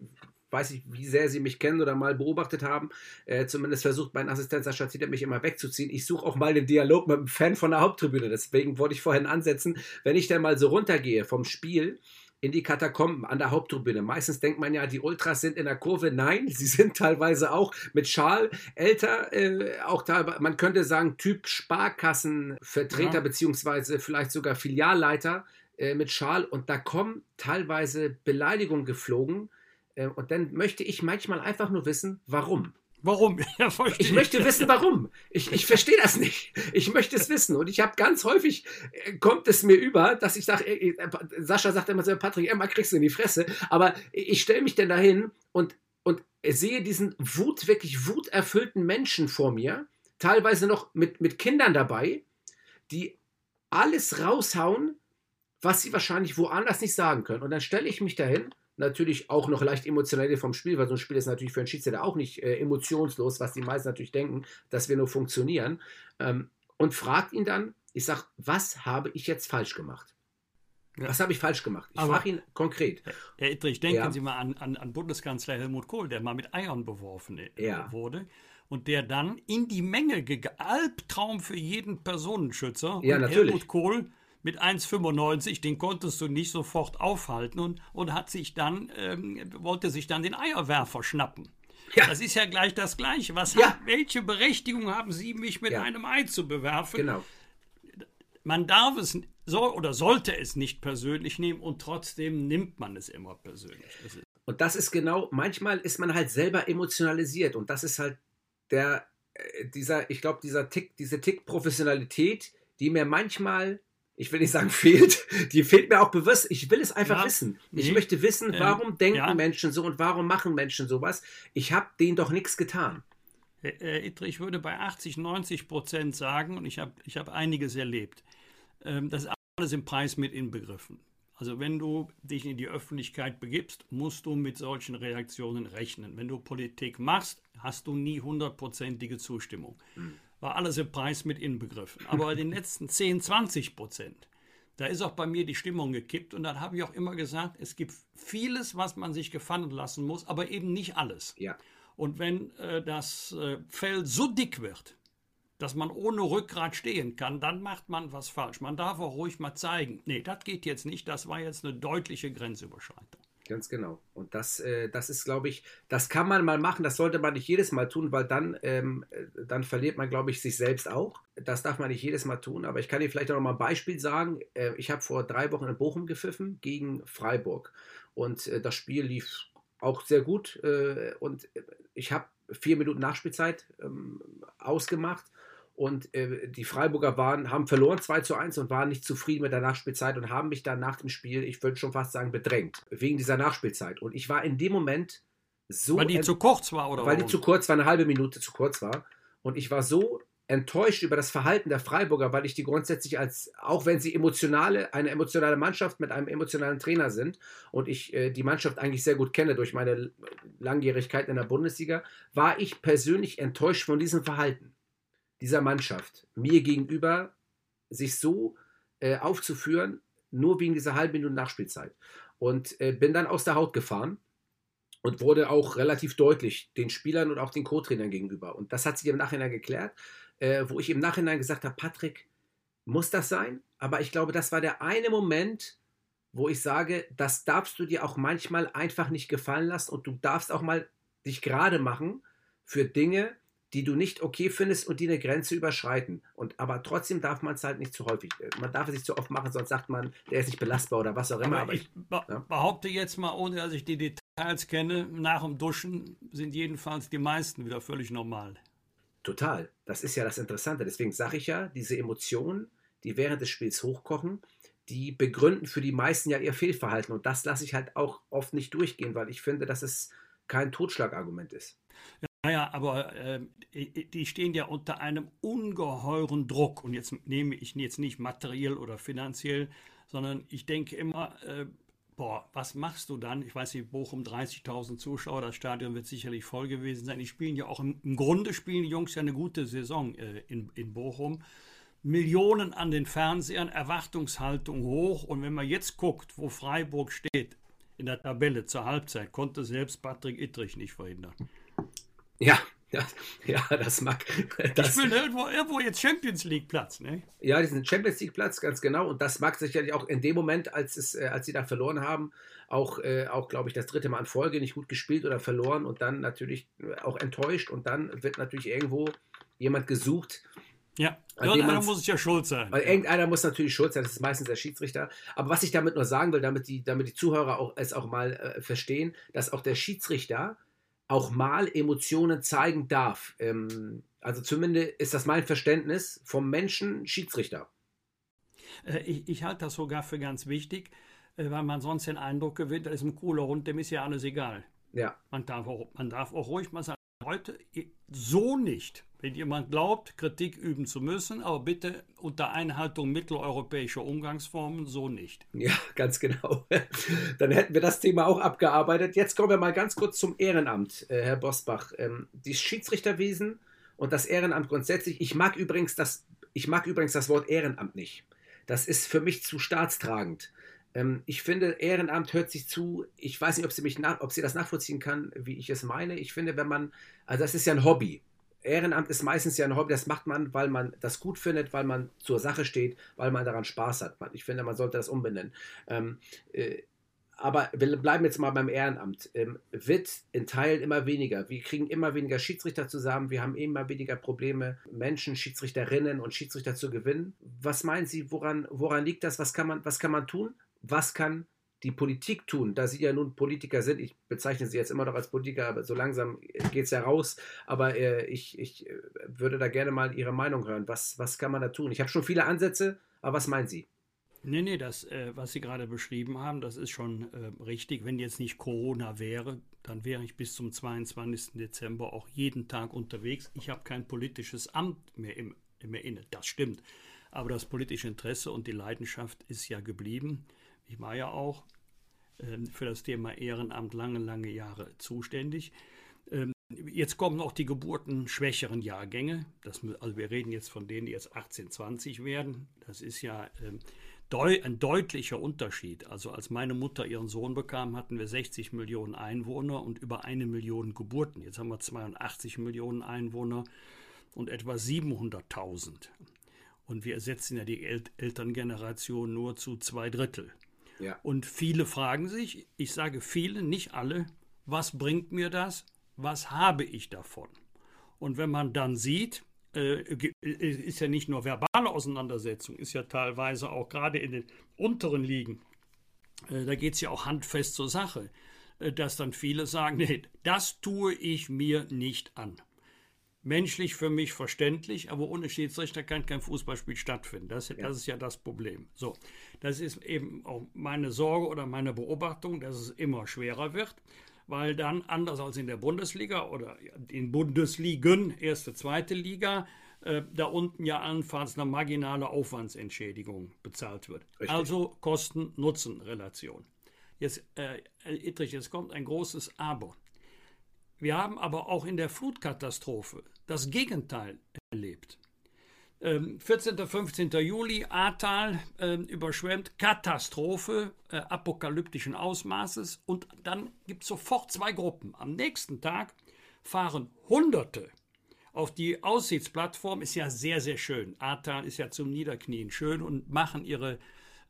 weiß nicht, wie sehr Sie mich kennen oder mal beobachtet haben. Äh, zumindest versucht mein Assistent Sascha Zieter mich immer wegzuziehen. Ich suche auch mal den Dialog mit einem Fan von der Haupttribüne. Deswegen wollte ich vorhin ansetzen, wenn ich dann mal so runtergehe vom Spiel in die Katakomben an der Haupttribüne. Meistens denkt man ja, die Ultras sind in der Kurve. Nein, sie sind teilweise auch mit Schal älter, äh, auch teilweise, man könnte sagen, Typ Sparkassenvertreter ja. beziehungsweise vielleicht sogar Filialleiter äh, mit Schal und da kommen teilweise Beleidigungen geflogen äh, und dann möchte ich manchmal einfach nur wissen, warum. Warum? Ja, ich möchte wissen, warum. Ich, ich verstehe das nicht. Ich möchte es wissen. Und ich habe ganz häufig, äh, kommt es mir über, dass ich sage, äh, äh, Sascha sagt immer so, Patrick, immer kriegst du in die Fresse. Aber ich stelle mich denn dahin und, und sehe diesen Wut, wirklich wuterfüllten Menschen vor mir, teilweise noch mit, mit Kindern dabei, die alles raushauen, was sie wahrscheinlich woanders nicht sagen können. Und dann stelle ich mich dahin natürlich auch noch leicht emotional vom Spiel, weil so ein Spiel ist natürlich für einen Schiedsrichter auch nicht äh, emotionslos, was die meisten natürlich denken, dass wir nur funktionieren. Ähm, und fragt ihn dann, ich sage, was habe ich jetzt falsch gemacht? Ja. Was habe ich falsch gemacht? Ich frage ihn konkret. Herr Ittrich, denken ja. Sie mal an, an, an, Bundeskanzler Helmut Kohl, der mal mit Eiern beworfen äh, ja. wurde und der dann in die Menge gegangen, Albtraum für jeden Personenschützer. Ja, und natürlich. Helmut Kohl mit 1,95, den konntest du nicht sofort aufhalten und, und hat sich dann, ähm, wollte sich dann den Eierwerfer schnappen. Ja. Das ist ja gleich das Gleiche. Was ja. hat, welche Berechtigung haben Sie, mich mit ja. einem Ei zu bewerfen? Genau. Man darf es so oder sollte es nicht persönlich nehmen und trotzdem nimmt man es immer persönlich. Das und das ist genau, manchmal ist man halt selber emotionalisiert und das ist halt der, äh, dieser, ich glaube, dieser Tick, diese Tick-Professionalität, die mir manchmal ich will nicht sagen fehlt, die fehlt mir auch bewusst. Ich will es einfach ja, wissen. Ich nee, möchte wissen, ähm, warum ähm, denken ja. Menschen so und warum machen Menschen sowas. Ich habe denen doch nichts getan. Äh, ich würde bei 80, 90 Prozent sagen, und ich habe ich hab einiges erlebt, ähm, das ist alles im Preis mit inbegriffen. Also wenn du dich in die Öffentlichkeit begibst, musst du mit solchen Reaktionen rechnen. Wenn du Politik machst, hast du nie hundertprozentige Zustimmung. Hm war alles im Preis mit inbegriffen. Aber bei den letzten 10, 20 Prozent, da ist auch bei mir die Stimmung gekippt. Und dann habe ich auch immer gesagt, es gibt vieles, was man sich gefallen lassen muss, aber eben nicht alles. Ja. Und wenn äh, das äh, Fell so dick wird, dass man ohne Rückgrat stehen kann, dann macht man was falsch. Man darf auch ruhig mal zeigen, nee, das geht jetzt nicht, das war jetzt eine deutliche Grenzüberschreitung. Ganz genau. Und das, äh, das ist, glaube ich, das kann man mal machen, das sollte man nicht jedes Mal tun, weil dann, ähm, dann verliert man, glaube ich, sich selbst auch. Das darf man nicht jedes Mal tun, aber ich kann dir vielleicht auch noch mal ein Beispiel sagen. Äh, ich habe vor drei Wochen in Bochum gepfiffen gegen Freiburg und äh, das Spiel lief auch sehr gut äh, und ich habe vier Minuten Nachspielzeit ähm, ausgemacht und äh, die Freiburger waren, haben verloren 2 zu 1 und waren nicht zufrieden mit der Nachspielzeit und haben mich dann nach dem Spiel, ich würde schon fast sagen, bedrängt. Wegen dieser Nachspielzeit. Und ich war in dem Moment so. Weil die zu kurz war, oder? Weil warum? die zu kurz war, eine halbe Minute zu kurz war. Und ich war so enttäuscht über das Verhalten der Freiburger, weil ich die grundsätzlich als, auch wenn sie emotionale, eine emotionale Mannschaft mit einem emotionalen Trainer sind und ich äh, die Mannschaft eigentlich sehr gut kenne durch meine Langjährigkeit in der Bundesliga, war ich persönlich enttäuscht von diesem Verhalten dieser Mannschaft mir gegenüber sich so äh, aufzuführen, nur wegen dieser halben Minute Nachspielzeit. Und äh, bin dann aus der Haut gefahren und wurde auch relativ deutlich den Spielern und auch den Co-Trainern gegenüber. Und das hat sich im Nachhinein geklärt, äh, wo ich im Nachhinein gesagt habe, Patrick, muss das sein? Aber ich glaube, das war der eine Moment, wo ich sage, das darfst du dir auch manchmal einfach nicht gefallen lassen und du darfst auch mal dich gerade machen für Dinge, die du nicht okay findest und die eine Grenze überschreiten. Und aber trotzdem darf man es halt nicht zu häufig. Äh, man darf es nicht zu oft machen, sonst sagt man, der ist nicht belastbar oder was auch immer. Aber, ich, be ja? behaupte jetzt mal, ohne dass ich die Details kenne, nach dem Duschen sind jedenfalls die meisten wieder völlig normal. Total. Das ist ja das Interessante. Deswegen sage ich ja, diese Emotionen, die während des Spiels hochkochen, die begründen für die meisten ja ihr Fehlverhalten. Und das lasse ich halt auch oft nicht durchgehen, weil ich finde, dass es kein Totschlagargument ist. Naja, aber äh, die stehen ja unter einem ungeheuren Druck. Und jetzt nehme ich jetzt nicht materiell oder finanziell, sondern ich denke immer, äh, boah, was machst du dann? Ich weiß nicht, Bochum 30.000 Zuschauer, das Stadion wird sicherlich voll gewesen sein. Die spielen ja auch im, im Grunde spielen die Jungs ja eine gute Saison äh, in, in Bochum. Millionen an den Fernsehern, Erwartungshaltung hoch. Und wenn man jetzt guckt, wo Freiburg steht in der Tabelle zur Halbzeit, konnte selbst Patrick Ittrich nicht verhindern. Ja, ja, ja, das mag. Das, ich will irgendwo, irgendwo jetzt Champions League Platz, ne? Ja, diesen Champions League Platz, ganz genau. Und das mag sicherlich auch in dem Moment, als, es, äh, als sie da verloren haben, auch, äh, auch glaube ich, das dritte Mal in Folge nicht gut gespielt oder verloren und dann natürlich auch enttäuscht. Und dann wird natürlich irgendwo jemand gesucht. Ja, irgendeiner muss es ja schuld sein. Weil irgendeiner muss natürlich schuld sein, das ist meistens der Schiedsrichter. Aber was ich damit nur sagen will, damit die, damit die Zuhörer auch, es auch mal äh, verstehen, dass auch der Schiedsrichter auch mal Emotionen zeigen darf. Ähm, also zumindest ist das mein Verständnis vom Menschen Schiedsrichter. Äh, ich, ich halte das sogar für ganz wichtig, äh, weil man sonst den Eindruck gewinnt, da ist ein cooler Hund, dem ist ja alles egal. Ja. Man darf auch, man darf auch ruhig mal heute so nicht. Wenn jemand glaubt, Kritik üben zu müssen, aber bitte unter Einhaltung mitteleuropäischer Umgangsformen so nicht. Ja, ganz genau. Dann hätten wir das Thema auch abgearbeitet. Jetzt kommen wir mal ganz kurz zum Ehrenamt, äh, Herr Bosbach. Ähm, die Schiedsrichterwesen und das Ehrenamt grundsätzlich. Ich mag übrigens das, ich mag übrigens das Wort Ehrenamt nicht. Das ist für mich zu staatstragend. Ähm, ich finde, Ehrenamt hört sich zu, ich weiß nicht, ob sie, mich nach, ob sie das nachvollziehen kann, wie ich es meine. Ich finde, wenn man, also das ist ja ein Hobby. Ehrenamt ist meistens ja ein Hobby, das macht man, weil man das gut findet, weil man zur Sache steht, weil man daran Spaß hat. Ich finde, man sollte das umbenennen. Ähm, äh, aber wir bleiben jetzt mal beim Ehrenamt. Ähm, wird in Teilen immer weniger. Wir kriegen immer weniger Schiedsrichter zusammen. Wir haben immer weniger Probleme, Menschen, Schiedsrichterinnen und Schiedsrichter zu gewinnen. Was meinen Sie, woran, woran liegt das? Was kann man, was kann man tun? Was kann die Politik tun, da Sie ja nun Politiker sind, ich bezeichne Sie jetzt immer noch als Politiker, aber so langsam geht es ja raus, aber äh, ich, ich äh, würde da gerne mal Ihre Meinung hören. Was, was kann man da tun? Ich habe schon viele Ansätze, aber was meinen Sie? Nee, nee, das, äh, was Sie gerade beschrieben haben, das ist schon äh, richtig. Wenn jetzt nicht Corona wäre, dann wäre ich bis zum 22. Dezember auch jeden Tag unterwegs. Ich habe kein politisches Amt mehr, im, mehr inne, das stimmt. Aber das politische Interesse und die Leidenschaft ist ja geblieben. Ich war ja auch ähm, für das Thema Ehrenamt lange, lange Jahre zuständig. Ähm, jetzt kommen auch die geburtenschwächeren Jahrgänge. Das, also wir reden jetzt von denen, die jetzt 18, 20 werden. Das ist ja ähm, ein deutlicher Unterschied. Also als meine Mutter ihren Sohn bekam, hatten wir 60 Millionen Einwohner und über eine Million Geburten. Jetzt haben wir 82 Millionen Einwohner und etwa 700.000. Und wir ersetzen ja die El Elterngeneration nur zu zwei Drittel. Ja. Und viele fragen sich, ich sage viele, nicht alle, was bringt mir das? Was habe ich davon? Und wenn man dann sieht, äh, äh, ist ja nicht nur verbale Auseinandersetzung, ist ja teilweise auch gerade in den unteren Ligen, äh, da geht es ja auch handfest zur Sache, dass dann viele sagen, nee, das tue ich mir nicht an menschlich für mich verständlich, aber ohne Schiedsrichter kann kein Fußballspiel stattfinden. Das, das, ist ja das Problem. So, das ist eben auch meine Sorge oder meine Beobachtung, dass es immer schwerer wird, weil dann anders als in der Bundesliga oder in Bundesligen, erste, zweite Liga, äh, da unten ja allenfalls eine marginale Aufwandsentschädigung bezahlt wird. Richtig. Also Kosten-Nutzen-Relation. Jetzt, äh, Ittrich, jetzt kommt ein großes Aber. Wir haben aber auch in der Flutkatastrophe das Gegenteil erlebt. 14. Ähm, 15. Juli, Ahrtal äh, überschwemmt, Katastrophe äh, apokalyptischen Ausmaßes und dann gibt es sofort zwei Gruppen. Am nächsten Tag fahren Hunderte auf die Aussichtsplattform, ist ja sehr, sehr schön. Ahrtal ist ja zum Niederknien schön und machen ihre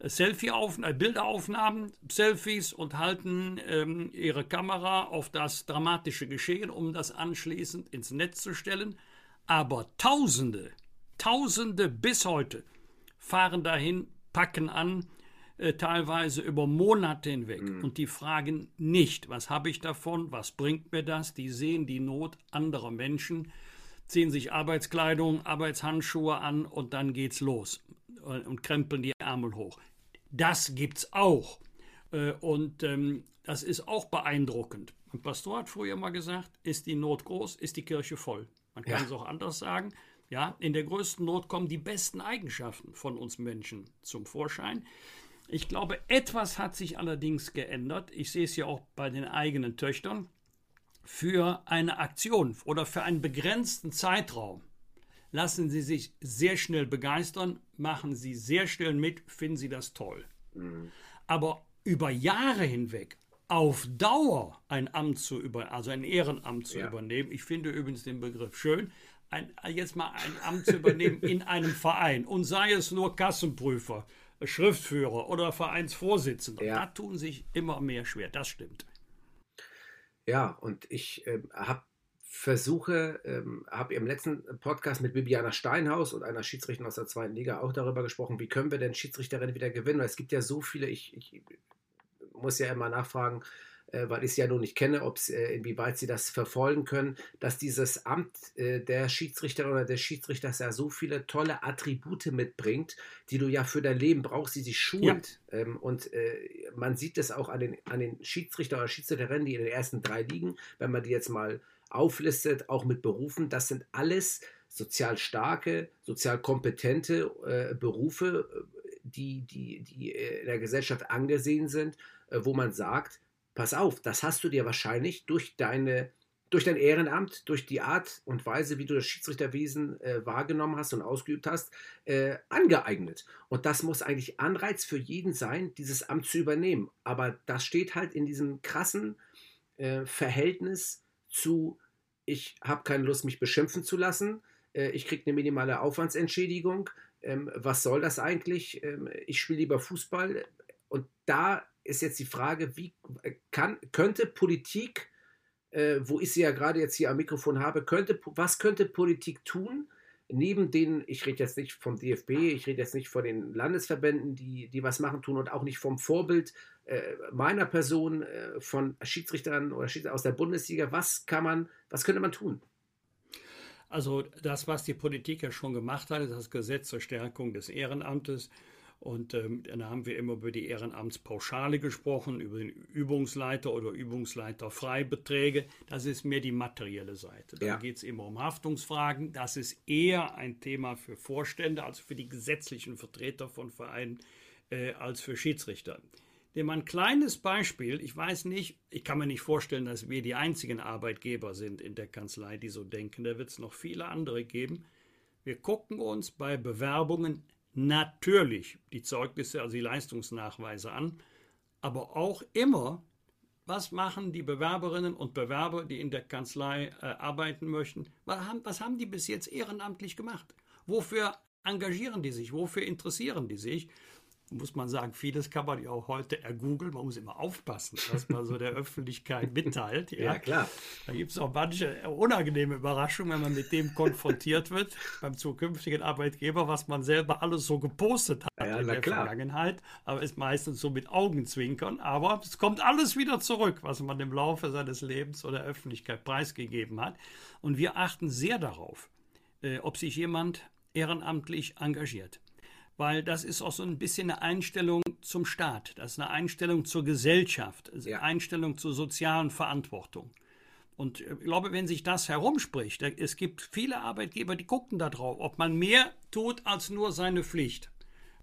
Selfie-Aufnahmen, äh, Bilderaufnahmen, Selfies und halten ähm, ihre Kamera auf das dramatische Geschehen, um das anschließend ins Netz zu stellen. Aber Tausende, Tausende bis heute fahren dahin, packen an, äh, teilweise über Monate hinweg. Mhm. Und die fragen nicht, was habe ich davon, was bringt mir das? Die sehen die Not anderer Menschen, ziehen sich Arbeitskleidung, Arbeitshandschuhe an und dann geht's los und krempeln die Ärmel hoch. Das gibt's auch. Äh, und ähm, das ist auch beeindruckend. Ein Pastor hat früher mal gesagt, ist die Not groß, ist die Kirche voll. Man kann ja. es auch anders sagen. Ja, in der größten Not kommen die besten Eigenschaften von uns Menschen zum Vorschein. Ich glaube, etwas hat sich allerdings geändert. Ich sehe es ja auch bei den eigenen Töchtern. Für eine Aktion oder für einen begrenzten Zeitraum lassen Sie sich sehr schnell begeistern, machen Sie sehr schnell mit, finden Sie das toll. Mhm. Aber über Jahre hinweg auf Dauer ein Amt zu über, also ein Ehrenamt zu ja. übernehmen, ich finde übrigens den Begriff schön, ein, jetzt mal ein Amt zu übernehmen in einem Verein und sei es nur Kassenprüfer, Schriftführer oder Vereinsvorsitzender, ja. da tun sich immer mehr schwer, das stimmt. Ja, und ich äh, habe versuche, ähm, habe im letzten Podcast mit Bibiana Steinhaus und einer Schiedsrichterin aus der zweiten Liga auch darüber gesprochen, wie können wir denn Schiedsrichterinnen wieder gewinnen, weil es gibt ja so viele, ich, ich muss ja immer nachfragen, äh, weil ich sie ja nun nicht kenne, ob äh, inwieweit sie das verfolgen können, dass dieses Amt äh, der Schiedsrichterin oder des Schiedsrichters ja so viele tolle Attribute mitbringt, die du ja für dein Leben brauchst, die sich schult. Ja. Ähm, und äh, man sieht es auch an den, an den Schiedsrichter oder Schiedsrichterinnen, die in den ersten drei liegen, wenn man die jetzt mal auflistet, auch mit Berufen, das sind alles sozial starke, sozial kompetente äh, Berufe, äh, die, die, die in der Gesellschaft angesehen sind, wo man sagt, pass auf, das hast du dir wahrscheinlich durch deine durch dein Ehrenamt, durch die Art und Weise, wie du das Schiedsrichterwesen äh, wahrgenommen hast und ausgeübt hast, äh, angeeignet. Und das muss eigentlich Anreiz für jeden sein, dieses Amt zu übernehmen. Aber das steht halt in diesem krassen äh, Verhältnis zu, ich habe keine Lust, mich beschimpfen zu lassen, äh, ich kriege eine minimale Aufwandsentschädigung. Ähm, was soll das eigentlich? Ähm, ich spiele lieber Fußball. Und da ist jetzt die Frage, wie kann, könnte Politik, äh, wo ich sie ja gerade jetzt hier am Mikrofon habe, könnte, was könnte Politik tun, neben den, ich rede jetzt nicht vom DFB, ich rede jetzt nicht von den Landesverbänden, die, die was machen tun und auch nicht vom Vorbild äh, meiner Person, äh, von Schiedsrichtern oder Schiedsrichtern aus der Bundesliga, was kann man, was könnte man tun? Also das, was die Politik ja schon gemacht hat, ist das Gesetz zur Stärkung des Ehrenamtes. Und ähm, dann haben wir immer über die Ehrenamtspauschale gesprochen, über den Übungsleiter oder Übungsleiterfreibeträge. Das ist mehr die materielle Seite. Da ja. geht es immer um Haftungsfragen. Das ist eher ein Thema für Vorstände, also für die gesetzlichen Vertreter von Vereinen, äh, als für Schiedsrichter. Nehmen wir ein kleines Beispiel. Ich weiß nicht, ich kann mir nicht vorstellen, dass wir die einzigen Arbeitgeber sind in der Kanzlei, die so denken. Da wird es noch viele andere geben. Wir gucken uns bei Bewerbungen natürlich die Zeugnisse, also die Leistungsnachweise an, aber auch immer, was machen die Bewerberinnen und Bewerber, die in der Kanzlei äh, arbeiten möchten, was haben, was haben die bis jetzt ehrenamtlich gemacht? Wofür engagieren die sich? Wofür interessieren die sich? Muss man sagen, vieles kann man ja auch heute ergoogeln. Man muss immer aufpassen, was man so der Öffentlichkeit mitteilt. Ja, ja klar. Da gibt es auch manche unangenehme Überraschungen, wenn man mit dem konfrontiert wird beim zukünftigen Arbeitgeber, was man selber alles so gepostet hat ja, in der klar. Vergangenheit. Aber ist meistens so mit Augenzwinkern. Aber es kommt alles wieder zurück, was man im Laufe seines Lebens oder der Öffentlichkeit preisgegeben hat. Und wir achten sehr darauf, äh, ob sich jemand ehrenamtlich engagiert weil das ist auch so ein bisschen eine Einstellung zum Staat, das ist eine Einstellung zur Gesellschaft, eine ja. Einstellung zur sozialen Verantwortung. Und ich glaube, wenn sich das herumspricht, es gibt viele Arbeitgeber, die gucken darauf, ob man mehr tut als nur seine Pflicht,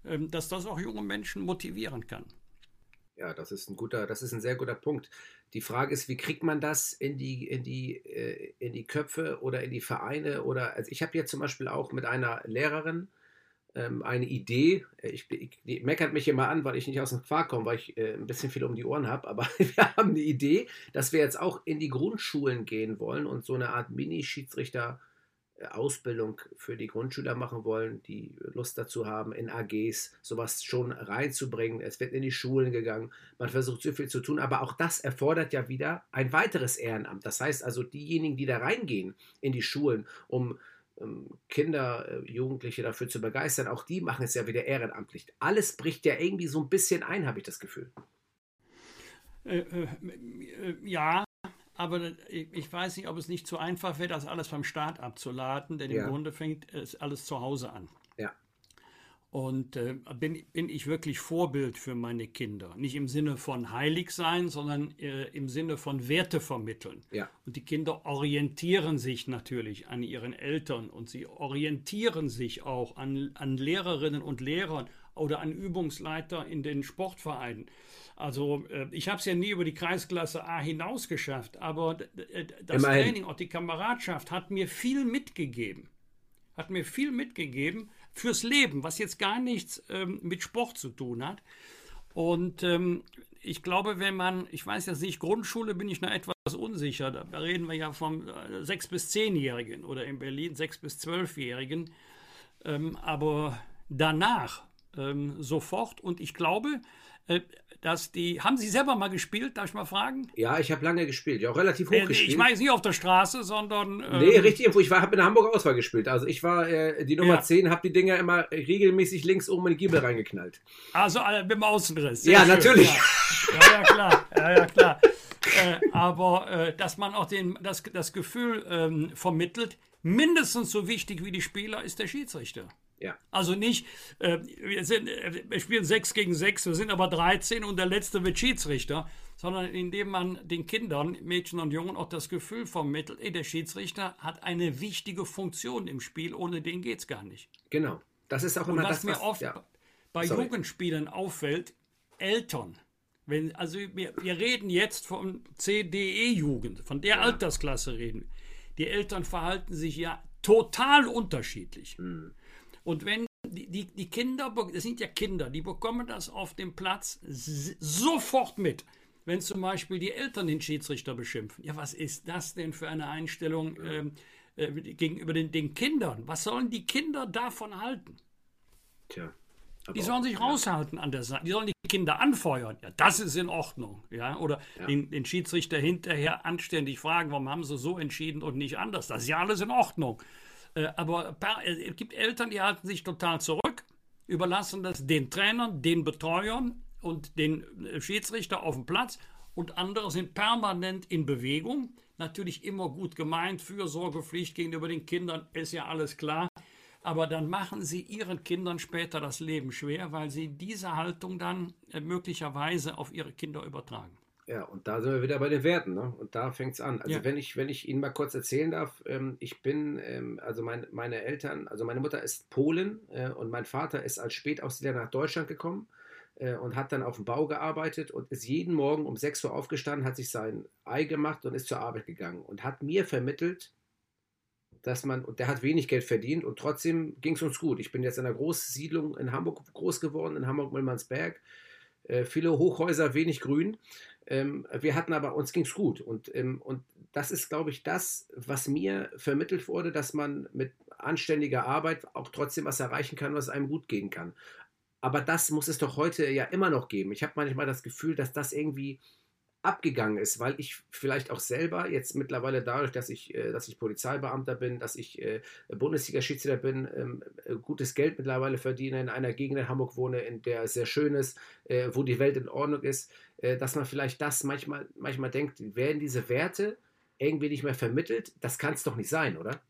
ähm, dass das auch junge Menschen motivieren kann. Ja, das ist ein guter, das ist ein sehr guter Punkt. Die Frage ist, wie kriegt man das in die, in die, äh, in die Köpfe oder in die Vereine? Oder also ich habe jetzt zum Beispiel auch mit einer Lehrerin ähm, eine Idee. Äh, ich, ich, meckert mich immer an, weil ich nicht aus dem Quark komme, weil ich äh, ein bisschen viel um die Ohren habe. Aber wir haben eine Idee, dass wir jetzt auch in die Grundschulen gehen wollen und so eine Art Mini-Schiedsrichter. Ausbildung für die Grundschüler machen wollen, die Lust dazu haben, in AGs sowas schon reinzubringen. Es wird in die Schulen gegangen. Man versucht so viel zu tun, aber auch das erfordert ja wieder ein weiteres Ehrenamt. Das heißt also, diejenigen, die da reingehen in die Schulen, um Kinder, äh, Jugendliche dafür zu begeistern, auch die machen es ja wieder ehrenamtlich. Alles bricht ja irgendwie so ein bisschen ein, habe ich das Gefühl. Äh, äh, ja, aber ich weiß nicht, ob es nicht zu einfach wird, das alles vom Staat abzuladen, denn ja. im Grunde fängt es alles zu Hause an. Und äh, bin, bin ich wirklich Vorbild für meine Kinder. Nicht im Sinne von heilig sein, sondern äh, im Sinne von Werte vermitteln. Ja. Und die Kinder orientieren sich natürlich an ihren Eltern und sie orientieren sich auch an, an Lehrerinnen und Lehrern oder an Übungsleiter in den Sportvereinen. Also äh, ich habe es ja nie über die Kreisklasse A hinaus geschafft, aber das Immerhin. Training und die Kameradschaft hat mir viel mitgegeben. hat mir viel mitgegeben fürs Leben, was jetzt gar nichts ähm, mit Sport zu tun hat. Und ähm, ich glaube, wenn man, ich weiß jetzt nicht, Grundschule bin ich noch etwas unsicher. Da reden wir ja vom äh, 6- bis 10-Jährigen oder in Berlin 6- bis 12-Jährigen. Ähm, aber danach ähm, sofort. Und ich glaube, äh, dass die. Haben Sie selber mal gespielt? Darf ich mal fragen? Ja, ich habe lange gespielt, ja auch relativ hoch Äh, gespielt. ich weiß nicht auf der Straße, sondern. ähm, Nee, richtig irgendwo. Ich habe in der Hamburger Auswahl gespielt. Also ich war äh, die Nummer Ja. 10, habe die Dinger immer regelmäßig links oben in die Giebel reingeknallt. Also äh, mit dem Außenriss. Sehr Ja, schön, natürlich. Ja, ja, ja klar. Ja, ja, klar. äh, aber äh, dass man auch den, das, das Gefühl ähm, vermittelt, mindestens so wichtig wie die Spieler ist der Schiedsrichter. Ja. Also nicht, äh, wir, sind, äh, wir spielen 6 gegen 6, wir sind aber 13 und der Letzte wird Schiedsrichter, sondern indem man den Kindern, Mädchen und Jungen, auch das Gefühl vermittelt, ey, der Schiedsrichter hat eine wichtige Funktion im Spiel, ohne den geht es gar nicht. Genau. Das ist auch Und immer was das, mir was, oft ja. bei Sorry. Jugendspielen auffällt, Eltern. Wenn, also wir, wir reden jetzt von CDE-Jugend, von der Altersklasse reden. Die Eltern verhalten sich ja total unterschiedlich. Mhm. Und wenn die, die, die Kinder, das sind ja Kinder, die bekommen das auf dem Platz sofort mit. Wenn zum Beispiel die Eltern den Schiedsrichter beschimpfen. Ja, was ist das denn für eine Einstellung ähm, äh, gegenüber den, den Kindern? Was sollen die Kinder davon halten? Tja. Die sollen sich raushalten an der Seite. Die sollen die Kinder anfeuern. Ja, das ist in Ordnung. Ja, oder Den, den Schiedsrichter hinterher anständig fragen, warum haben sie so entschieden und nicht anders. Das ist ja alles in Ordnung. Äh, aber äh, es gibt Eltern, die halten sich total zurück, überlassen das den Trainern, den Betreuern und den äh, Schiedsrichter auf dem Platz. Und andere sind permanent in Bewegung. Natürlich immer gut gemeint, Fürsorgepflicht gegenüber den Kindern, ist ja alles klar. Aber dann machen sie ihren Kindern später das Leben schwer, weil sie diese Haltung dann möglicherweise auf ihre Kinder übertragen. Ja, und da sind wir wieder bei den Werten, ne? Und da fängt es an. Also Ja. wenn ich, wenn ich Ihnen mal kurz erzählen darf, ähm, ich bin, ähm, also mein, meine Eltern, also meine Mutter ist Polin äh, und mein Vater ist als Spätaussiedler nach Deutschland gekommen äh, und hat dann auf dem Bau gearbeitet und ist jeden Morgen um 6 Uhr aufgestanden, hat sich sein Ei gemacht und ist zur Arbeit gegangen und hat mir vermittelt, dass man, und der hat wenig Geld verdient und trotzdem ging es uns gut. Ich bin jetzt in einer Großsiedlung in Hamburg groß geworden, in Hamburg-Müllmannsberg. Äh, viele Hochhäuser, wenig Grün. Ähm, wir hatten aber, uns ging es gut. Und, ähm, und das ist, glaube ich, das, was mir vermittelt wurde, dass man mit anständiger Arbeit auch trotzdem was erreichen kann, was einem gut gehen kann. Aber das muss es doch heute ja immer noch geben. Ich habe manchmal das Gefühl, dass das irgendwie abgegangen ist, weil ich vielleicht auch selber jetzt mittlerweile dadurch, dass ich, äh, dass ich Polizeibeamter bin, dass ich äh, Bundesliga-Schiedsrichter bin, ähm, äh, gutes Geld mittlerweile verdiene, in einer Gegend in Hamburg wohne, in der es sehr schön ist, wo die Welt in Ordnung ist, dass man vielleicht das manchmal, manchmal denkt, werden diese Werte irgendwie nicht mehr vermittelt? Das kann es doch nicht sein, oder?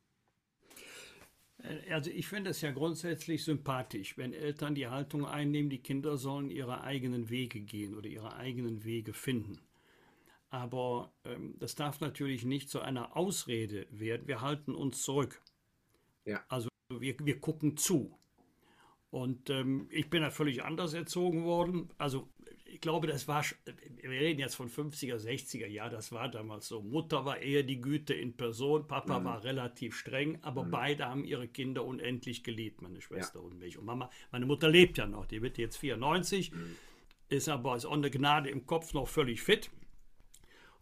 Also ich finde es ja grundsätzlich sympathisch, wenn Eltern die Haltung einnehmen, die Kinder sollen ihre eigenen Wege gehen oder ihre eigenen Wege finden. Aber ähm, das darf natürlich nicht zu einer Ausrede werden. Wir halten uns zurück. Ja. Also wir, wir gucken zu. Und ähm, ich bin ja völlig anders erzogen worden. Also ich glaube, das war, wir reden jetzt von 50er, 60er, ja, das war damals so. Mutter war eher die Güte in Person, Papa war relativ streng, aber beide haben ihre Kinder unendlich geliebt, meine Schwester und mich. Und Mama, meine Mutter lebt ja noch, die wird jetzt 94, ist aber auch eine Gnade im Kopf noch völlig fit.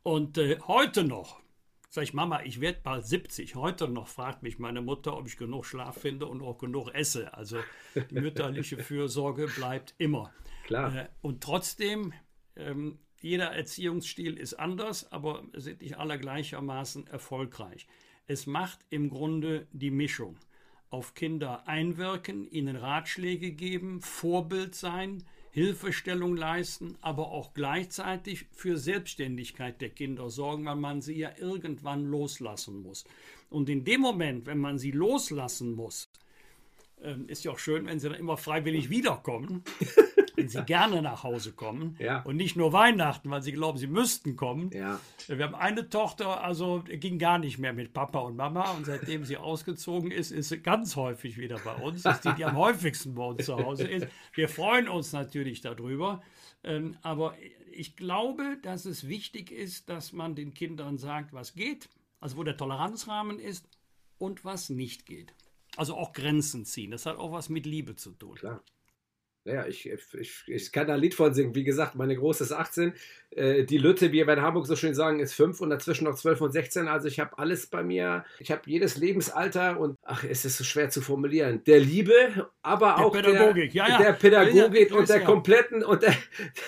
Und äh, heute noch, sag ich, Mama, ich werde bald 70. Heute noch fragt mich meine Mutter, ob ich genug Schlaf finde und auch genug esse. Also die mütterliche Fürsorge bleibt immer. Klar. Äh, und trotzdem, ähm, jeder Erziehungsstil ist anders, aber sind nicht alle gleichermaßen erfolgreich. Es macht im Grunde die Mischung. Auf Kinder einwirken, ihnen Ratschläge geben, Vorbild sein, Hilfestellung leisten, aber auch gleichzeitig für Selbstständigkeit der Kinder sorgen, weil man sie ja irgendwann loslassen muss. Und in dem Moment, wenn man sie loslassen muss, ähm, ist ja auch schön, wenn sie dann immer freiwillig wiederkommen, wenn sie gerne nach Hause kommen Ja. und nicht nur Weihnachten, weil sie glauben, sie müssten kommen. Ja. Wir haben eine Tochter, also ging gar nicht mehr mit Papa und Mama und seitdem sie ausgezogen ist, ist sie ganz häufig wieder bei uns. Das ist die, die am häufigsten bei uns zu Hause ist. Wir freuen uns natürlich darüber, ähm, aber ich glaube, dass es wichtig ist, dass man den Kindern sagt, was geht, also wo der Toleranzrahmen ist und was nicht geht. Also auch Grenzen ziehen. Das hat auch was mit Liebe zu tun. Klar. Ja, ich, ich, ich kann da ein Lied von singen. Wie gesagt, meine große ist 18. Äh, die Lütte, wie wir in Hamburg so schön sagen, ist 5 und dazwischen noch 12 und 16. Also ich habe alles bei mir. Ich habe jedes Lebensalter und ach, es ist so schwer zu formulieren. Der Liebe, aber Der auch Pädagogik, der, ja, ja. der Pädagogik Ja, und der kompletten und der,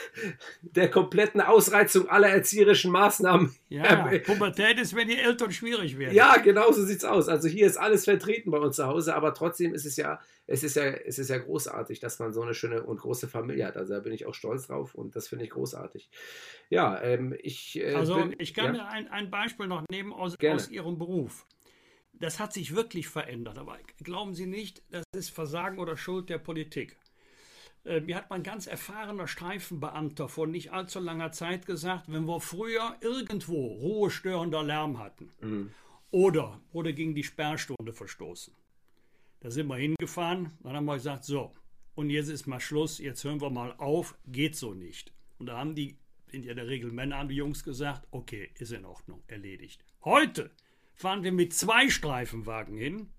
der kompletten Ausreizung aller erzieherischen Maßnahmen. Ja, ja. Pubertät ist, wenn die Eltern schwierig werden. Ja, genau so sieht's aus. Also hier ist alles vertreten bei uns zu Hause, aber trotzdem ist es ja, es ist ja, es ist ja großartig, dass man so eine schöne und große Familie hat. Also da bin ich auch stolz drauf und das finde ich großartig. Ja, ähm, ich. Äh, Also bin, ich kann ja, mir ein, ein Beispiel noch nehmen aus, Gerne. aus Ihrem Beruf. Das hat sich wirklich verändert, aber glauben Sie nicht, das ist Versagen oder Schuld der Politik. Äh, Mir hat mein ganz erfahrener Streifenbeamter vor nicht allzu langer Zeit gesagt, wenn wir früher irgendwo ruhestörender Lärm hatten Mhm. oder wurde gegen die Sperrstunde verstoßen, da sind wir hingefahren, dann haben wir gesagt, so, und jetzt ist mal Schluss, jetzt hören wir mal auf, geht so nicht. Und da haben die, in der Regel Männer, haben die Jungs gesagt, okay, ist in Ordnung, erledigt. Heute fahren wir mit zwei Streifenwagen hin.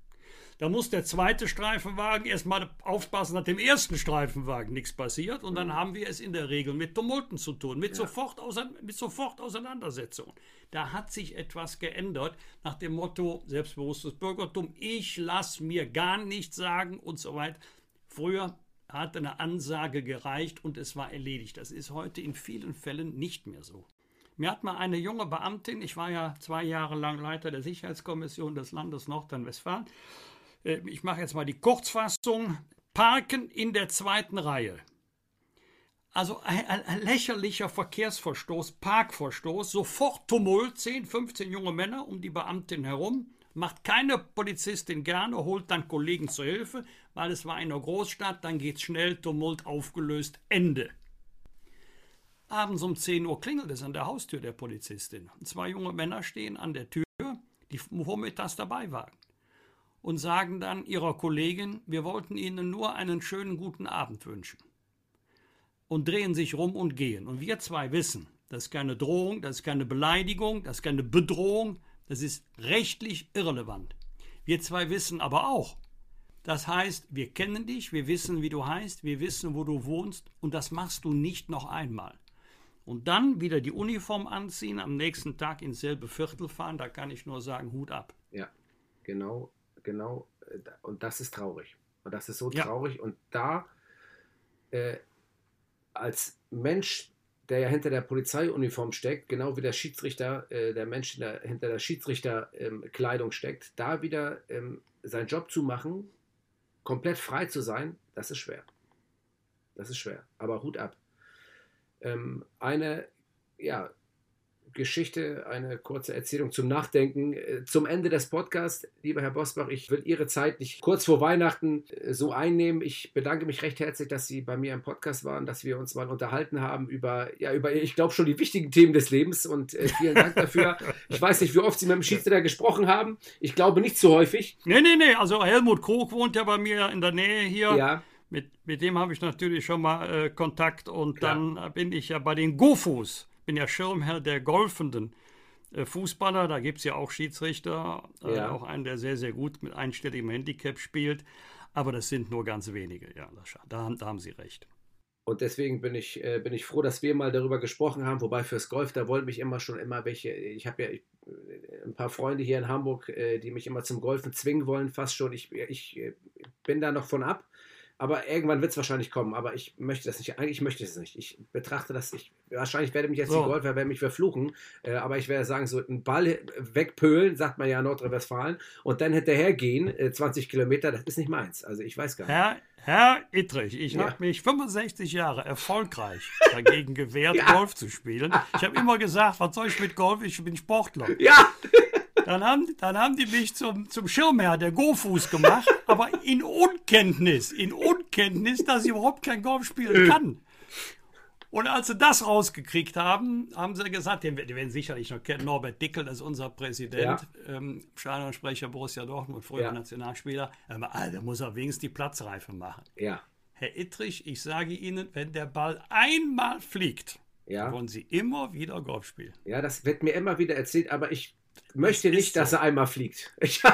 Da muss der zweite Streifenwagen erstmal aufpassen, dass dem ersten Streifenwagen nichts passiert. Und dann haben wir es in der Regel mit Tumulten zu tun, mit, sofort, mit sofort Auseinandersetzungen. Da hat sich etwas geändert nach dem Motto selbstbewusstes Bürgertum. Ich lasse mir gar nichts sagen und so weiter. Früher hat eine Ansage gereicht und es war erledigt. Das ist heute in vielen Fällen nicht mehr so. Mir hat mal eine junge Beamtin, ich war ja zwei Jahre lang Leiter der Sicherheitskommission des Landes Nordrhein-Westfalen, ich mache jetzt mal die Kurzfassung, Parken in der zweiten Reihe. Also ein, ein, lächerlicher Verkehrsverstoß, Parkverstoß, sofort Tumult, 10, 15 junge Männer um die Beamtin herum, macht keine Polizistin gerne, holt dann Kollegen zur Hilfe, weil es war in einer Großstadt, dann geht's schnell, Tumult aufgelöst, Ende. Abends um 10 Uhr klingelt es an der Haustür der Polizistin. Zwei junge Männer stehen an der Tür, die vormittags dabei waren. Und sagen dann ihrer Kollegin, wir wollten Ihnen nur einen schönen guten Abend wünschen. Und drehen sich rum und gehen. Und wir zwei wissen, das ist keine Drohung, das ist keine Beleidigung, das ist keine Bedrohung, das ist rechtlich irrelevant. Wir zwei wissen aber auch, das heißt, wir kennen dich, wir wissen, wie du heißt, wir wissen, wo du wohnst und das machst du nicht noch einmal. Und dann wieder die Uniform anziehen, am nächsten Tag ins selbe Viertel fahren, da kann ich nur sagen, Hut ab. Ja, genau, genau. äh, Und das ist traurig. Und das ist so Ja. traurig. Und da äh, als Mensch, der ja hinter der Polizeiuniform steckt, genau wie der Schiedsrichter, äh, der Mensch, der hinter der Schiedsrichterkleidung steckt, da wieder ähm, seinen Job zu machen, komplett frei zu sein, das ist schwer. Das ist schwer. Aber Hut ab. Ähm, eine, ja, Geschichte, eine kurze Erzählung zum Nachdenken. Äh, Zum Ende des Podcasts, lieber Herr Bosbach, ich will Ihre Zeit nicht kurz vor Weihnachten äh, so einnehmen. Ich bedanke mich recht herzlich, dass Sie bei mir im Podcast waren, dass wir uns mal unterhalten haben über, ja, über, ich glaube schon die wichtigen Themen des Lebens und äh, vielen Dank dafür. Ich weiß nicht, wie oft Sie mit dem Schiedsrichter gesprochen haben. Ich glaube nicht zu häufig. Nee, nee, nee, also Helmut Krug wohnt ja bei mir in der Nähe hier. Ja, Mit, mit dem habe ich natürlich schon mal äh, Kontakt und Klar. dann bin ich ja bei den Gofus, bin ja Schirmherr der golfenden äh, Fußballer, da gibt es ja auch Schiedsrichter, äh, Ja. auch einen, der sehr, sehr gut mit einstelligem Handicap spielt, aber das sind nur ganz wenige, ja, da, haben- da haben Sie recht. Und deswegen bin ich, äh, bin ich froh, dass wir mal darüber gesprochen haben. Wobei fürs Golf, da wollen mich immer schon immer welche. Ich habe ja ich, äh, ein paar Freunde hier in Hamburg, äh, die mich immer zum Golfen zwingen wollen, fast schon. Ich, ich äh, bin da noch von ab. Aber irgendwann wird es wahrscheinlich kommen. Aber ich möchte das nicht. Eigentlich möchte ich es nicht. Ich betrachte das. Ich, wahrscheinlich werde mich jetzt So. die Golfer werden mich verfluchen. Äh, aber ich werde sagen, so einen Ball wegpölen, sagt man ja in Nordrhein-Westfalen, und dann hinterhergehen, äh, 20 Kilometer, das ist nicht meins. Also ich weiß gar nicht. Herr, Herr Ittrich, ich Ja. habe mich 65 Jahre erfolgreich dagegen gewehrt, Ja. Golf zu spielen. Ich habe immer gesagt, was soll ich mit Golf? Ich bin Sportler. Ja! Dann haben, dann haben die mich zum, zum Schirmherr der Go-Fuß gemacht, aber in Unkenntnis, in Unkenntnis, dass ich überhaupt kein Golf spielen kann. Und als sie das rausgekriegt haben, haben sie gesagt, den, werden sicherlich noch kennen, Norbert Dickel, das ist unser Präsident, ähm, Stadionsprecher Borussia Dortmund, früher Ja. Nationalspieler. Aber Alter, muss er wenigstens die Platzreife machen. Ja. Herr Ittrich, ich sage Ihnen, wenn der Ball einmal fliegt, Ja. wollen Sie immer wieder Golf spielen. Ja, das wird mir immer wieder erzählt, aber ich möchte nicht, ist dass so. er einmal fliegt. Ich,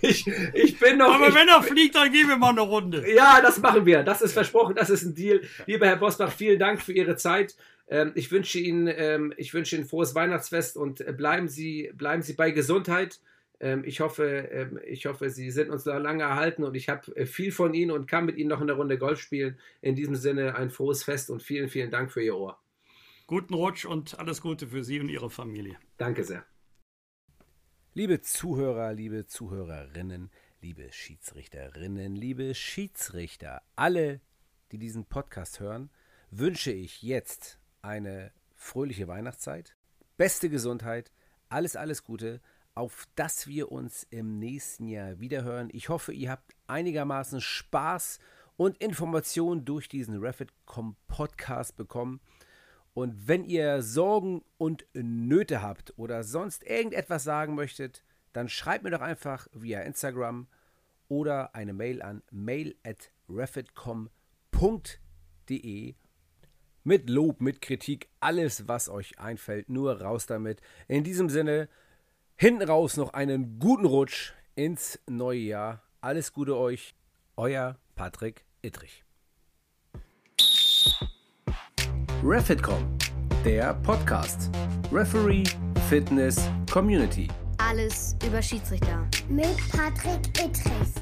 ich, ich bin noch. Aber ich, wenn er fliegt, dann gehen wir mal eine Runde. ja, das machen wir. Das ist versprochen. Das ist ein Deal. Lieber Herr Bosbach, vielen Dank für Ihre Zeit. Ähm, ich wünsche Ihnen, ähm, ich wünsche Ihnen frohes Weihnachtsfest und äh, bleiben Sie, bleiben Sie bei Gesundheit. Ähm, ich hoffe, ich hoffe, Sie sind uns da lange erhalten und ich habe äh, viel von Ihnen und kann mit Ihnen noch eine Runde Golf spielen. In diesem Sinne ein frohes Fest und vielen, vielen Dank für Ihr Ohr. Guten Rutsch und alles Gute für Sie und Ihre Familie. Danke sehr. Liebe Zuhörer, liebe Zuhörerinnen, liebe Schiedsrichterinnen, liebe Schiedsrichter, alle, die diesen Podcast hören, wünsche ich jetzt eine fröhliche Weihnachtszeit, beste Gesundheit, alles, alles Gute, auf dass wir uns im nächsten Jahr wiederhören. Ich hoffe, ihr habt einigermaßen Spaß und Informationen durch diesen Refit.com Podcast bekommen. Und wenn ihr Sorgen und Nöte habt oder sonst irgendetwas sagen möchtet, dann schreibt mir doch einfach via Instagram oder eine Mail an mail at refitcom.de mit Lob, mit Kritik, alles, was euch einfällt, nur raus damit. In diesem Sinne, hinten raus noch einen guten Rutsch ins neue Jahr. Alles Gute euch, euer Patrick Ittrich. Refitcom, der Podcast. Referee Fitness Community. Alles über Schiedsrichter. Mit Patrick Ittrich.